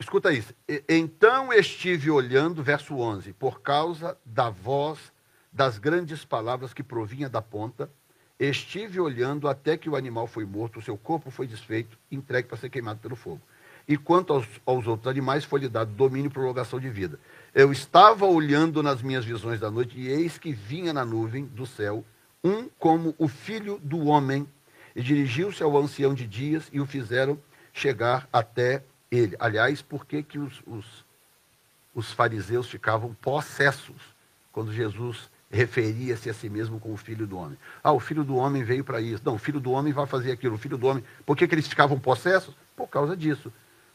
Escuta isso. Então estive olhando, verso 11, por causa da voz das grandes palavras que provinha da ponta, estive olhando até que o animal foi morto, o seu corpo foi desfeito, entregue para ser queimado pelo fogo. E quanto aos, aos outros animais, foi-lhe dado domínio e prolongação de vida. Eu estava olhando nas minhas visões da noite, e eis que vinha na nuvem do céu um como o filho do homem, e dirigiu-se ao ancião de dias, e o fizeram chegar até ele. Aliás, por que, que os, os, os fariseus ficavam possessos quando Jesus referia-se a si mesmo como filho do homem? Ah, o filho do homem veio para isso. Não, o filho do homem vai fazer aquilo. O filho do homem. Por que, que eles ficavam possessos? Por causa disso.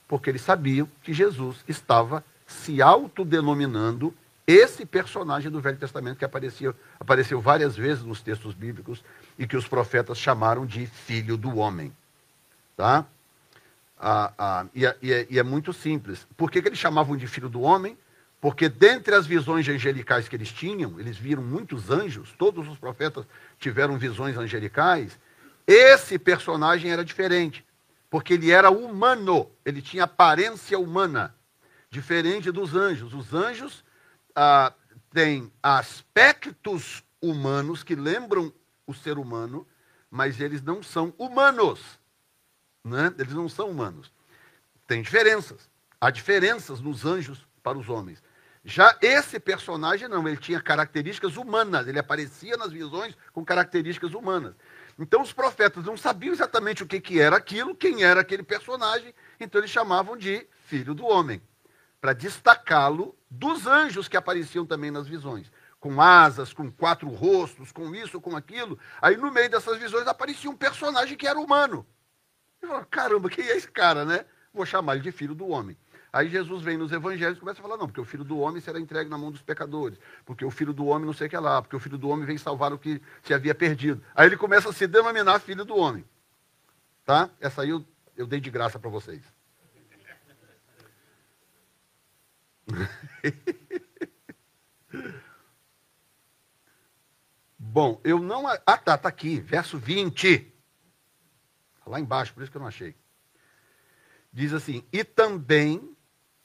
Porque eles sabiam que Jesus estava se autodenominando esse personagem do Velho Testamento que apareceu, apareceu várias vezes nos textos bíblicos e que os profetas chamaram de filho do homem. Tá? Ah, ah, e, é, e, é, e, é, muito simples. Por que, que eles chamavam de filho do homem? Porque dentre as visões angelicais que eles tinham, eles viram muitos anjos, todos os profetas tiveram visões angelicais. Esse personagem era diferente, porque ele era humano, ele tinha aparência humana, diferente dos anjos. Os anjos ah, têm aspectos humanos que lembram o ser humano, mas eles não são humanos né? eles não são humanos. Tem diferenças. Há diferenças nos anjos para os homens. Já esse personagem não, ele tinha características humanas, ele aparecia nas visões com características humanas. Então os profetas não sabiam exatamente o que, que era aquilo, quem era aquele personagem, então eles chamavam de filho do homem, para destacá-lo dos anjos que apareciam também nas visões, com asas, com quatro rostos, com isso, com aquilo. Aí no meio dessas visões aparecia um personagem que era humano. Eu caramba, quem é esse cara, né? Vou chamar ele de filho do homem. Aí Jesus vem nos evangelhos e começa a falar, não, porque o filho do homem será entregue na mão dos pecadores, porque o filho do homem não sei o que lá, porque o filho do homem vem salvar o que se havia perdido. Aí ele começa a se denominar filho do homem. Tá? Essa aí eu, eu dei de graça para vocês. Bom, eu não. Ah, tá, tá aqui, verso 20 lá embaixo, por isso que eu não achei. Diz assim: E também,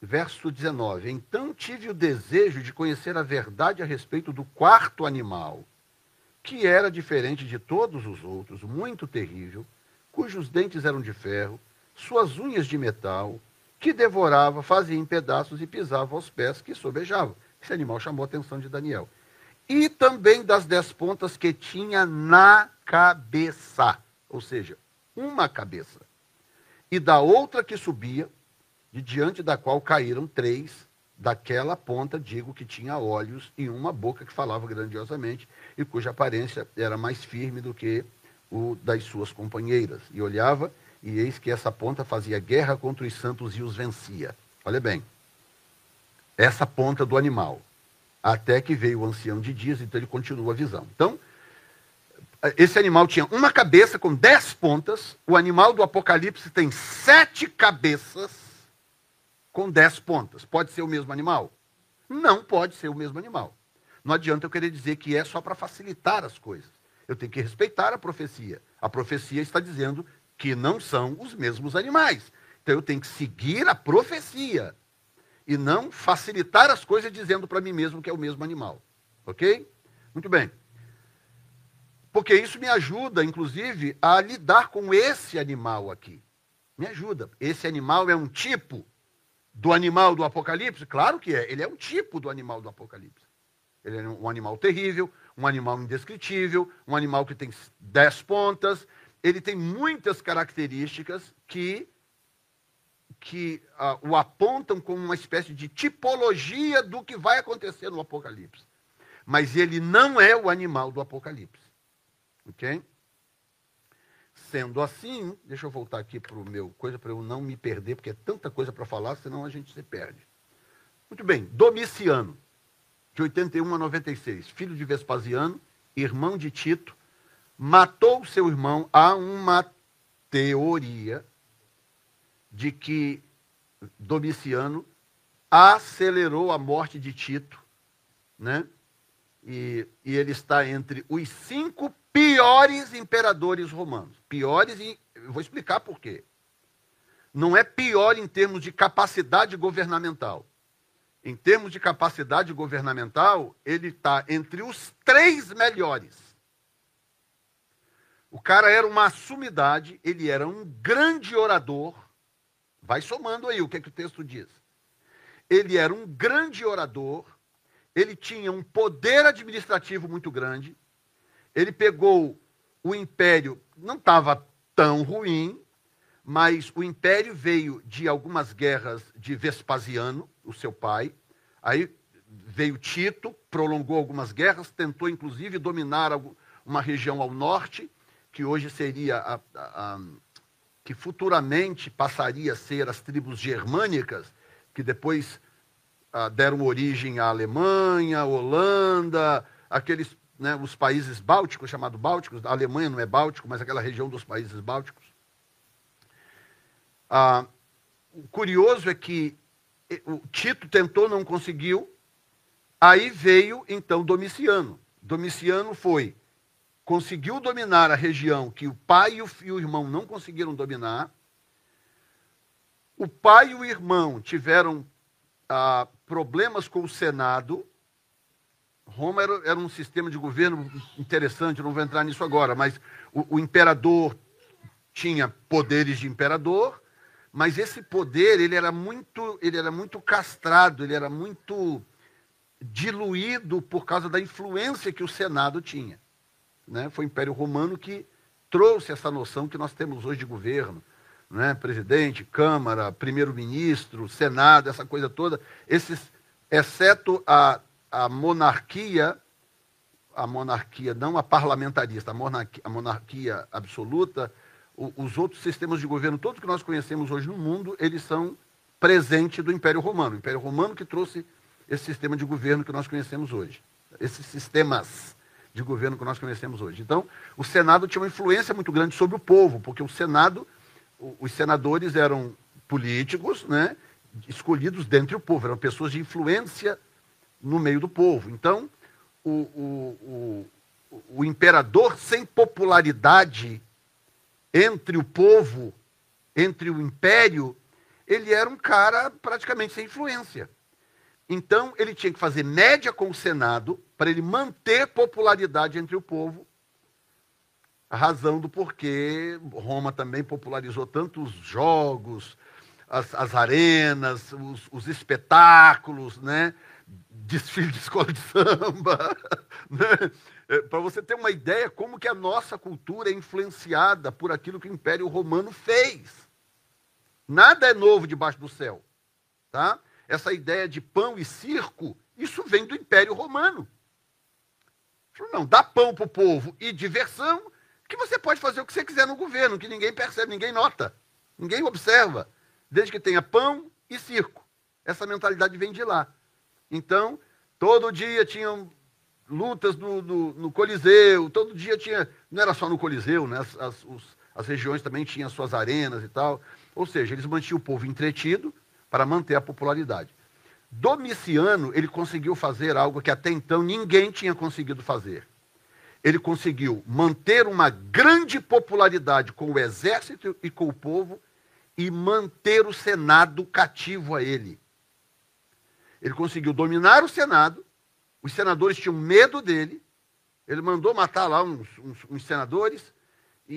verso 19: Então tive o desejo de conhecer a verdade a respeito do quarto animal, que era diferente de todos os outros, muito terrível, cujos dentes eram de ferro, suas unhas de metal, que devorava, fazia em pedaços e pisava aos pés que sobejavam. Esse animal chamou a atenção de Daniel. E também das dez pontas que tinha na cabeça, ou seja, uma cabeça. E da outra que subia, de diante da qual caíram três, daquela ponta, digo que tinha olhos e uma boca que falava grandiosamente e cuja aparência era mais firme do que o das suas companheiras. E olhava, e eis que essa ponta fazia guerra contra os santos e os vencia. Olha bem, essa ponta do animal. Até que veio o ancião de dias, então ele continua a visão. Então, esse animal tinha uma cabeça com dez pontas, o animal do Apocalipse tem sete cabeças com dez pontas. Pode ser o mesmo animal? Não pode ser o mesmo animal. Não adianta eu querer dizer que é só para facilitar as coisas. Eu tenho que respeitar a profecia. A profecia está dizendo que não são os mesmos animais. Então eu tenho que seguir a profecia e não facilitar as coisas dizendo para mim mesmo que é o mesmo animal. Ok? Muito bem. Porque isso me ajuda, inclusive, a lidar com esse animal aqui. Me ajuda. Esse animal é um tipo do animal do Apocalipse? Claro que é. Ele é um tipo do animal do Apocalipse. Ele é um animal terrível, um animal indescritível, um animal que tem dez pontas. Ele tem muitas características que que uh, o apontam como uma espécie de tipologia do que vai acontecer no Apocalipse. Mas ele não é o animal do Apocalipse. Ok? Sendo assim, deixa eu voltar aqui para o meu coisa para eu não me perder, porque é tanta coisa para falar, senão a gente se perde. Muito bem, Domiciano, de 81 a 96, filho de Vespasiano, irmão de Tito, matou seu irmão. Há uma teoria de que Domiciano acelerou a morte de Tito, né? E, e, ele está entre os cinco piores imperadores romanos. Piores, em, vou explicar por quê. Não é pior em termos de capacidade governamental. Em termos de capacidade governamental, ele está entre os três melhores. O cara era uma sumidade, ele era um grande orador, Vai somando aí o que, é que o texto diz. Ele era um grande orador, ele tinha um poder administrativo muito grande, ele pegou o império, não estava tão ruim, mas o império veio de algumas guerras de Vespasiano, o seu pai, aí veio Tito, prolongou algumas guerras, tentou inclusive dominar uma região ao norte, que hoje seria a, a, a que futuramente passaria a ser as tribos germânicas, que depois ah, deram origem à Alemanha, Holanda, aqueles, né, os países bálticos, chamados bálticos, a Alemanha não é báltico, mas aquela região dos países bálticos. Ah, o curioso é que o Tito tentou, não conseguiu, aí veio então Domiciano. Domiciano foi conseguiu dominar a região que o pai e o, e o irmão não conseguiram dominar. O pai e o irmão tiveram ah, problemas com o Senado. Roma era, era, um sistema de governo interessante, não vou entrar nisso agora, mas o, o imperador tinha poderes de imperador, mas esse poder ele era muito, ele era muito castrado, ele era muito diluído por causa da influência que o Senado tinha. Né? Foi o Império Romano que trouxe essa noção que nós temos hoje de governo. Né? Presidente, Câmara, Primeiro-Ministro, Senado, essa coisa toda. Esses, exceto a, a monarquia, a monarquia, não a parlamentarista, a monarquia, a monarquia absoluta, o, os outros sistemas de governo, todos que nós conhecemos hoje no mundo, eles são presente do Império Romano. O Império Romano que trouxe esse sistema de governo que nós conhecemos hoje. Esses sistemas de governo que nós conhecemos hoje. Então, o Senado tinha uma influência muito grande sobre o povo, porque o Senado, os senadores eram políticos, né, escolhidos dentre o povo, eram pessoas de influência no meio do povo. Então, o, o, o, o imperador sem popularidade entre o povo, entre o império, ele era um cara praticamente sem influência. Então, ele tinha que fazer média com o Senado para ele manter popularidade entre o povo a razão do porquê Roma também popularizou tantos jogos, as, as arenas, os, os, espetáculos, né? Desfile de escola de samba. Né? É, Para você ter uma ideia como que a nossa cultura é influenciada por aquilo que o Império Romano fez. Nada é novo debaixo do céu. Tá? Essa ideia de pão e circo, isso vem do Império Romano. Não, dá pão para o povo e diversão, que você pode fazer o que você quiser no governo, que ninguém percebe, ninguém nota, ninguém observa, desde que tenha pão e circo. Essa mentalidade vem de lá. Então, todo dia tinham lutas no, no, no, Coliseu, todo dia tinha. Não era só no Coliseu, né? As, as, os, as regiões também tinham suas arenas e tal. Ou seja, eles mantinham o povo entretido para manter a popularidade. Domiciano, ele conseguiu fazer algo que até então ninguém tinha conseguido fazer. Ele conseguiu manter uma grande popularidade com o exército e com o povo e manter o Senado cativo a ele. Ele conseguiu dominar o Senado, os senadores tinham medo dele, ele mandou matar lá uns, uns, uns senadores, e,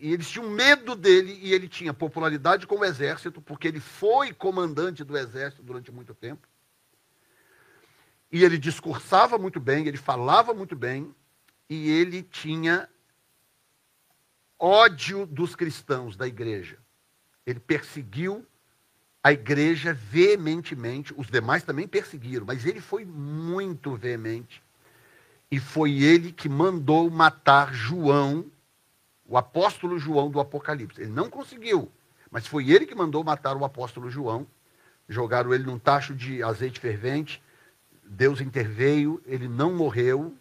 e, e, eles tinham medo dele, e ele tinha popularidade com o exército, porque ele foi comandante do exército durante muito tempo. E ele discursava muito bem, ele falava muito bem, e ele tinha ódio dos cristãos da igreja. Ele perseguiu a igreja veementemente, os demais também perseguiram, mas ele foi muito veemente. E foi ele que mandou matar João, o apóstolo João do Apocalipse. Ele não conseguiu, mas foi ele que mandou matar o apóstolo João. Jogaram ele num tacho de azeite fervente. Deus interveio, ele não morreu.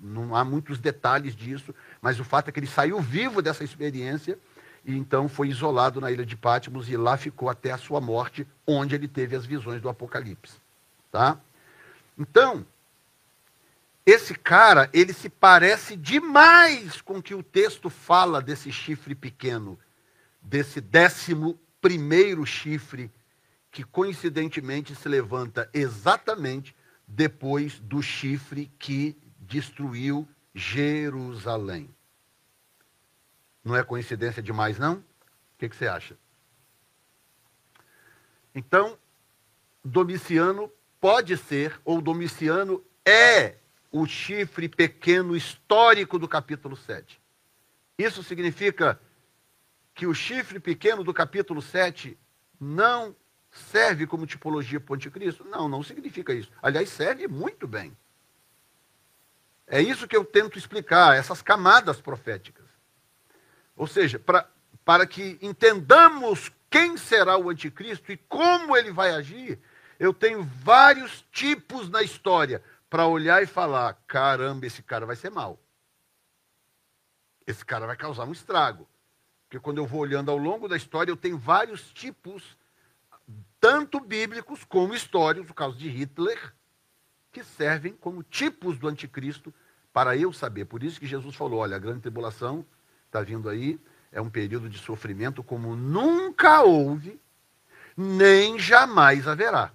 Não há muitos detalhes disso, mas o fato é que ele saiu vivo dessa experiência e então foi isolado na ilha de Patmos e lá ficou até a sua morte, onde ele teve as visões do Apocalipse. Tá? Então, esse cara, ele se parece demais com o que o texto fala desse chifre pequeno, desse décimo primeiro chifre, que coincidentemente se levanta exatamente depois do chifre que destruiu Jerusalém. Não é coincidência demais, não? O que, que você acha? Então, Domiciano pode ser, ou Domiciano é o chifre pequeno histórico do capítulo 7. Isso significa que o chifre pequeno do capítulo 7 não serve como tipologia para o anticristo? Não, não significa isso. Aliás, serve muito bem. É isso que eu tento explicar, essas camadas proféticas. Ou seja, pra, para que entendamos quem será o anticristo e como ele vai agir, eu tenho vários tipos na história para olhar e falar: caramba, esse cara vai ser mal. Esse cara vai causar um estrago. Porque quando eu vou olhando ao longo da história, eu tenho vários tipos, tanto bíblicos como históricos, no caso de Hitler, que servem como tipos do anticristo para eu saber. Por isso que Jesus falou: olha, a grande tribulação está vindo aí, é um período de sofrimento como nunca houve, nem jamais haverá.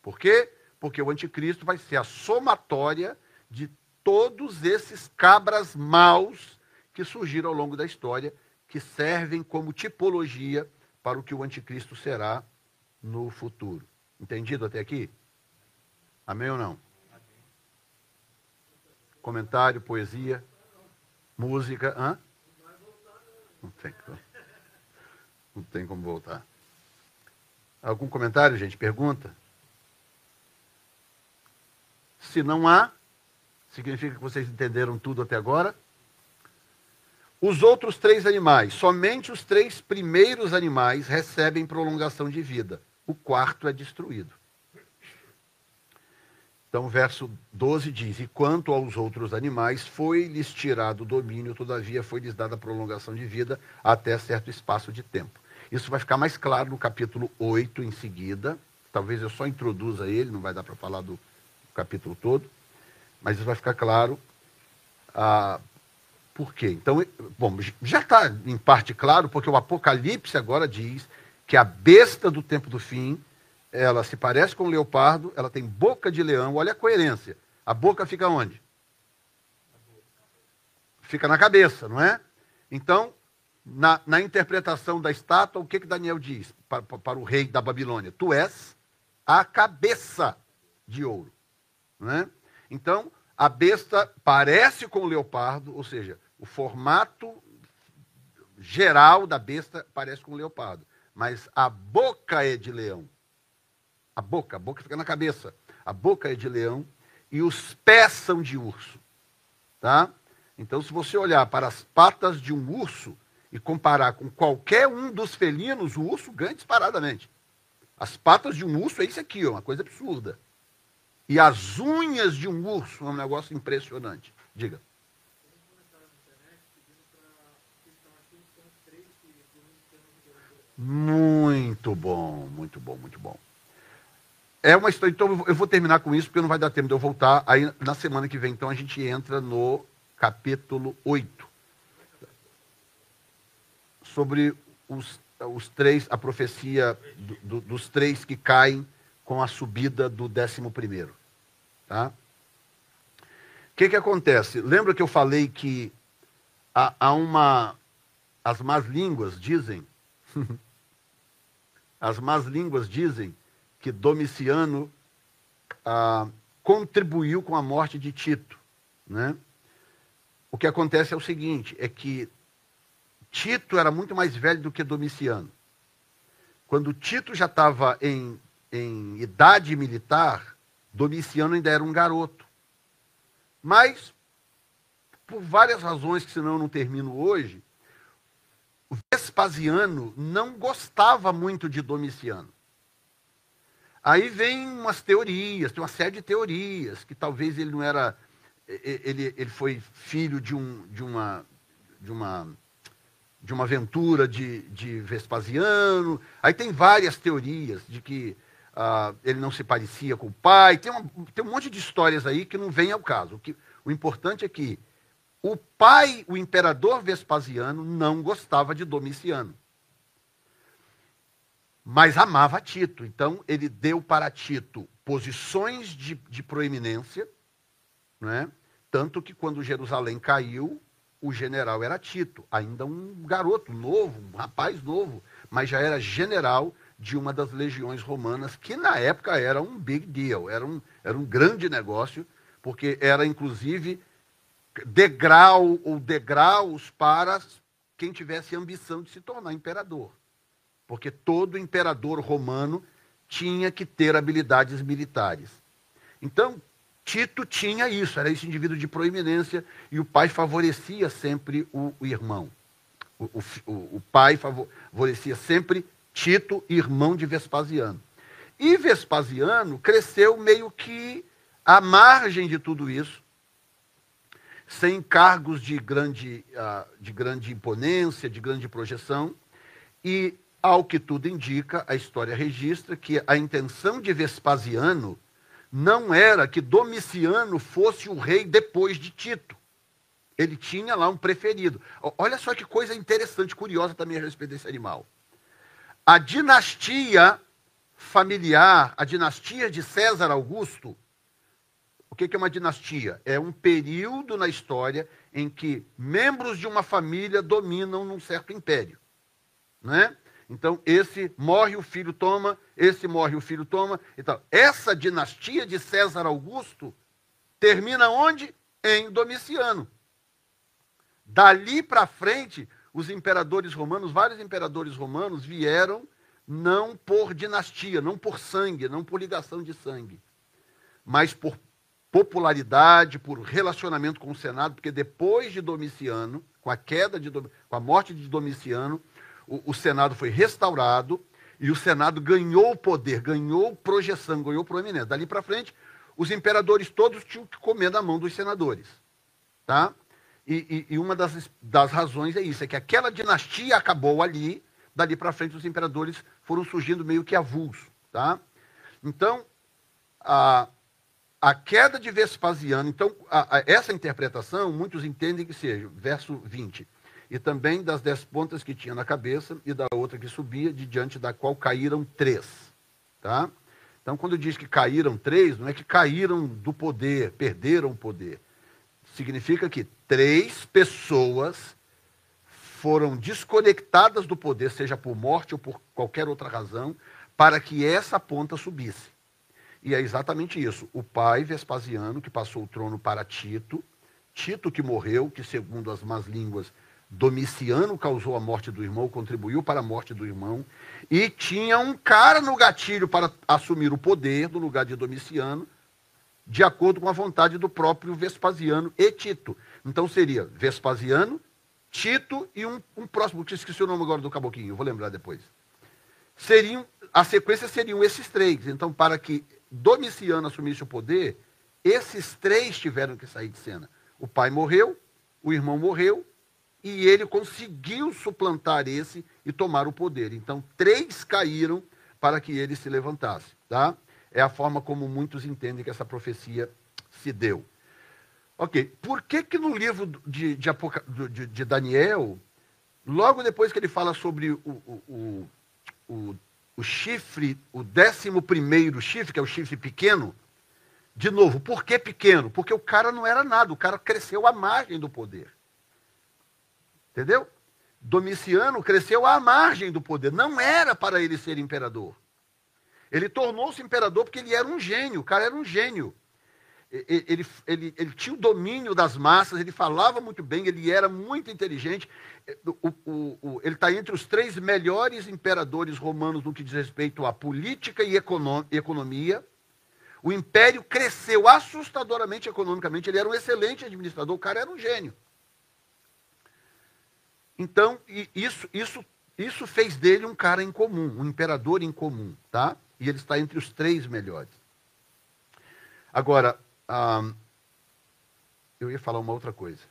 Por quê? Porque o anticristo vai ser a somatória de todos esses cabras maus que surgiram ao longo da história, que servem como tipologia para o que o anticristo será no futuro. Entendido até aqui? Amém ou não? Comentário, poesia? Música. Hã? Não tem, não tem como voltar. Algum comentário, gente? Pergunta? Se não há, significa que vocês entenderam tudo até agora. Os outros três animais, somente os três primeiros animais recebem prolongação de vida. O quarto é destruído. Então, verso 12 diz: E quanto aos outros animais, foi-lhes tirado o domínio, todavia foi-lhes dada a prolongação de vida até certo espaço de tempo. Isso vai ficar mais claro no capítulo 8 em seguida. Talvez eu só introduza ele, não vai dar para falar do capítulo todo, mas isso vai ficar claro. Ah, por quê? Então, bom, já está em parte claro, porque o Apocalipse agora diz que a besta do tempo do fim ela se parece com um leopardo, ela tem boca de leão, olha a coerência. A boca fica onde? fica na cabeça, não é? Então, na, na interpretação da estátua, o que, que Daniel diz para, para o rei da Babilônia? Tu és a cabeça de ouro. Não é? Então, a besta parece com o leopardo, ou seja, o formato geral da besta parece com o leopardo, mas a boca é de leão. A boca, a boca fica na cabeça. A boca é de leão e os pés são de urso. Tá? Então, se você olhar para as patas de um urso e comparar com qualquer um dos felinos, o urso ganha disparadamente. As patas de um urso é isso aqui, ó, uma coisa absurda. E as unhas de um urso é um negócio impressionante. Diga. Muito bom, muito bom, muito bom. É uma história. Então, eu vou terminar com isso, porque não vai dar tempo de eu voltar. Aí, na semana que vem, então, a gente entra no capítulo 8. Sobre os, os três, a profecia do, do, dos três que caem com a subida do décimo primeiro. Tá? O que, que acontece? Lembra que eu falei que há, há uma. As más línguas dizem. as más línguas dizem que Domiciano ah, contribuiu com a morte de Tito. Né? O que acontece é o seguinte: é que Tito era muito mais velho do que Domiciano. Quando Tito já estava em, em idade militar, Domiciano ainda era um garoto. Mas, por várias razões que senão eu não termino hoje, Vespasiano não gostava muito de Domiciano. Aí vem umas teorias, tem uma série de teorias, que talvez ele não era. Ele, ele foi filho de, um, de, uma, de, uma, de uma aventura de, de Vespasiano. Aí tem várias teorias de que uh, ele não se parecia com o pai. Tem, uma, tem um monte de histórias aí que não vem ao caso. O, que, o importante é que o pai, o imperador Vespasiano, não gostava de Domiciano mas amava Tito. Então, ele deu para Tito posições de, de proeminência, né? tanto que quando Jerusalém caiu, o general era Tito, ainda um garoto novo, um rapaz novo, mas já era general de uma das legiões romanas, que na época era um big deal, era um, era um grande negócio, porque era inclusive degrau ou degraus para quem tivesse ambição de se tornar imperador porque todo imperador romano tinha que ter habilidades militares. Então, Tito tinha isso, era esse indivíduo de proeminência, e o pai favorecia sempre o, o irmão. O, o, o, pai favorecia sempre Tito, irmão de Vespasiano. E Vespasiano cresceu meio que à margem de tudo isso, sem cargos de grande, uh, de grande imponência, de grande projeção, e ao que tudo indica, a história registra que a intenção de Vespasiano não era que Domiciano fosse o rei depois de Tito. Ele tinha lá um preferido. Olha só que coisa interessante, curiosa também a respeito desse animal. A dinastia familiar, a dinastia de César Augusto, o que é uma dinastia? É um período na história em que membros de uma família dominam num certo império. Né? Então, esse morre, o filho toma, esse morre, o filho toma. Então, essa dinastia de César Augusto termina onde? Em Domiciano. Dali para frente, os imperadores romanos, vários imperadores romanos vieram não por dinastia, não por sangue, não por ligação de sangue, mas por popularidade, por relacionamento com o Senado, porque depois de Domiciano, com a queda de com a morte de Domiciano, o, o Senado foi restaurado e o Senado ganhou poder, ganhou projeção, ganhou proeminência. Dali para frente, os imperadores todos tinham que comer na mão dos senadores. Tá? E, e, e uma das, das razões é isso, é que aquela dinastia acabou ali, dali para frente os imperadores foram surgindo meio que avulso. Tá? Então, a, a queda de Vespasiano, então, a, a, essa interpretação, muitos entendem que seja, verso 20, e também das dez pontas que tinha na cabeça e da outra que subia, de diante da qual caíram três. Tá? Então, quando diz que caíram três, não é que caíram do poder, perderam o poder. significa que três pessoas foram desconectadas do poder, seja por morte ou por qualquer outra razão, para que essa ponta subisse. E é exatamente isso. O pai Vespasiano, que passou o trono para Tito, Tito que morreu, que segundo as más línguas, Domiciano causou a morte do irmão, contribuiu para a morte do irmão, e tinha um cara no gatilho para assumir o poder no lugar de Domiciano, de acordo com a vontade do próprio Vespasiano e Tito. Então seria Vespasiano, Tito e um, um próximo, que esqueci o nome agora do caboquinho, eu vou lembrar depois. Seriam, a sequência seriam esses três. Então, para que Domiciano assumisse o poder, esses três tiveram que sair de cena. O pai morreu, o irmão morreu, e ele conseguiu suplantar esse e tomar o poder. Então, três caíram para que ele se levantasse. Tá? É a forma como muitos entendem que essa profecia se deu. Ok, por que que no livro de, de, de, de Daniel, logo depois que ele fala sobre o, o, o, o, chifre, o décimo primeiro chifre, que é o chifre pequeno, de novo, por que pequeno? Porque o cara não era nada, o cara cresceu à margem do poder. Entendeu? Domiciano cresceu à margem do poder, não era para ele ser imperador. Ele tornou-se imperador porque ele era um gênio, o cara era um gênio. Ele, ele, ele, ele, tinha o domínio das massas, ele falava muito bem, ele era muito inteligente. O, o, o, ele está entre os três melhores imperadores romanos no que diz respeito à política e economia. O império cresceu assustadoramente economicamente, ele era um excelente administrador, o cara era um gênio. Então, isso, isso, isso fez dele um cara incomum, um imperador incomum, tá? E ele está entre os três melhores. Agora, eu ia falar uma outra coisa.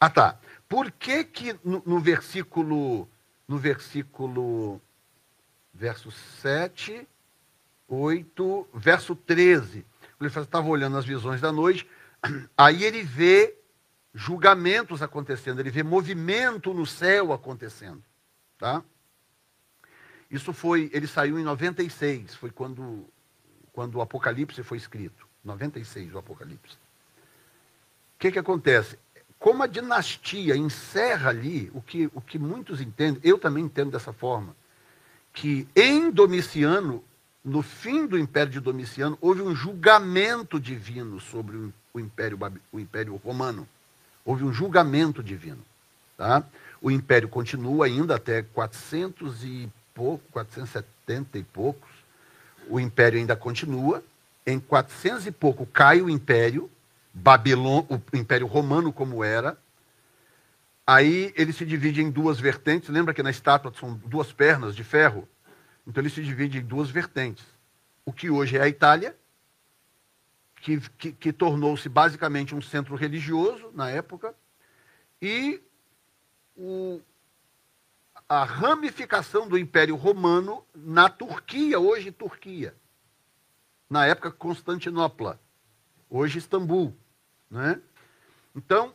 Ah, tá. Por que que no, no versículo, no versículo, verso 7, 8, verso 13. Ele estava olhando as visões da noite, aí ele vê julgamentos acontecendo, ele vê movimento no céu acontecendo. Tá? Isso foi, ele saiu em 96, foi quando, quando o Apocalipse foi escrito. 96 o Apocalipse. O que, que acontece? Como a dinastia encerra ali, o que, o que muitos entendem, eu também entendo dessa forma, que em Domiciano no fim do Império de Domiciano, houve um julgamento divino sobre o Império, o Império Romano. Houve um julgamento divino. Tá? O Império continua ainda até 400 e pouco, 470 e poucos. O Império ainda continua. Em 400 e pouco cai o Império, Babilon, o Império Romano como era. Aí ele se divide em duas vertentes. Lembra que na estátua são duas pernas de ferro? Então ele se divide em duas vertentes. O que hoje é a Itália, que, que, que tornou-se basicamente um centro religioso na época, e o, a ramificação do Império Romano na Turquia, hoje Turquia. Na época Constantinopla, hoje Istambul. Né? Então,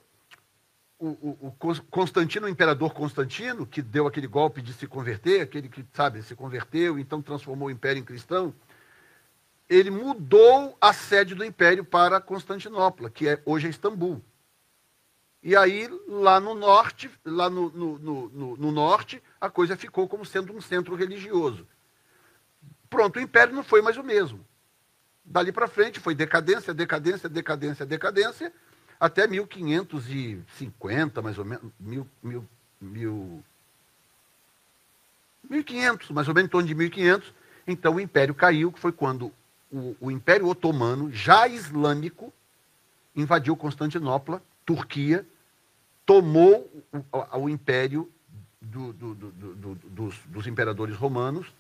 o, o, Constantino, o imperador Constantino, que deu aquele golpe de se converter, aquele que, sabe, se converteu, então transformou o império em cristão, ele mudou a sede do império para Constantinopla, que é, hoje é Istambul. E aí, lá no norte, lá no, no, no, no norte, a coisa ficou como sendo um centro religioso. Pronto, o império não foi mais o mesmo. Dali para frente foi decadência, decadência, decadência, decadência, até 1550, mais ou menos, mil, mil, mil, 1500, mais ou menos em torno de 1500, então o império caiu, que foi quando o, o Império Otomano, já islâmico, invadiu Constantinopla, Turquia, tomou o, o império do, do, do, dos, dos, imperadores romanos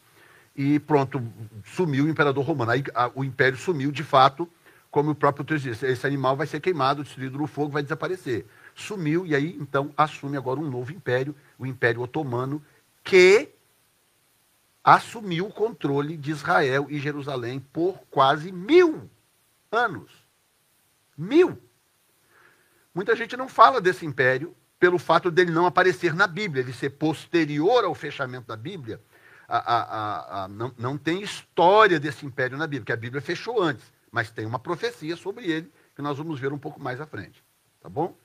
e pronto, sumiu o imperador romano. Aí a, o império sumiu de fato como o próprio texto diz, esse animal vai ser queimado, destruído no fogo, vai desaparecer. Sumiu e aí então assume agora um novo império, o Império Otomano, que assumiu o controle de Israel e Jerusalém por quase mil anos. Mil. Muita gente não fala desse império pelo fato dele não aparecer na Bíblia, ele ser posterior ao fechamento da Bíblia. A, a, a, não, não tem história desse império na Bíblia, porque a Bíblia fechou antes mas tem uma profecia sobre ele que nós vamos ver um pouco mais à frente. Tá bom?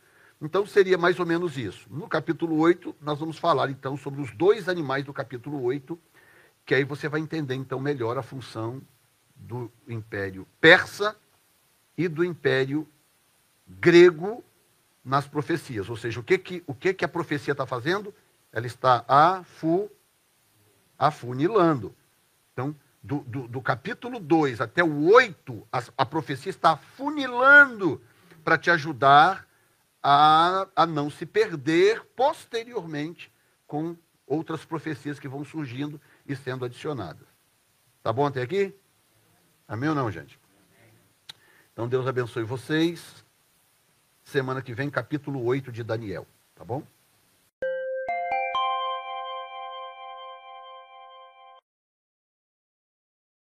Então seria mais ou menos isso. No capítulo 8, nós vamos falar então sobre os dois animais do capítulo 8, que aí você vai entender então melhor a função do império persa e do império grego nas profecias. Ou seja, o que, que, o que, que a profecia está fazendo? Ela está afu, afunilando. Então, do, do, do capítulo 2 até o 8, a, a profecia está afunilando para te ajudar a, a não se perder posteriormente com outras profecias que vão surgindo e sendo adicionadas. Tá bom até aqui? Amém ou não, gente? Então Deus abençoe vocês. Semana que vem, capítulo 8 de Daniel. Tá bom?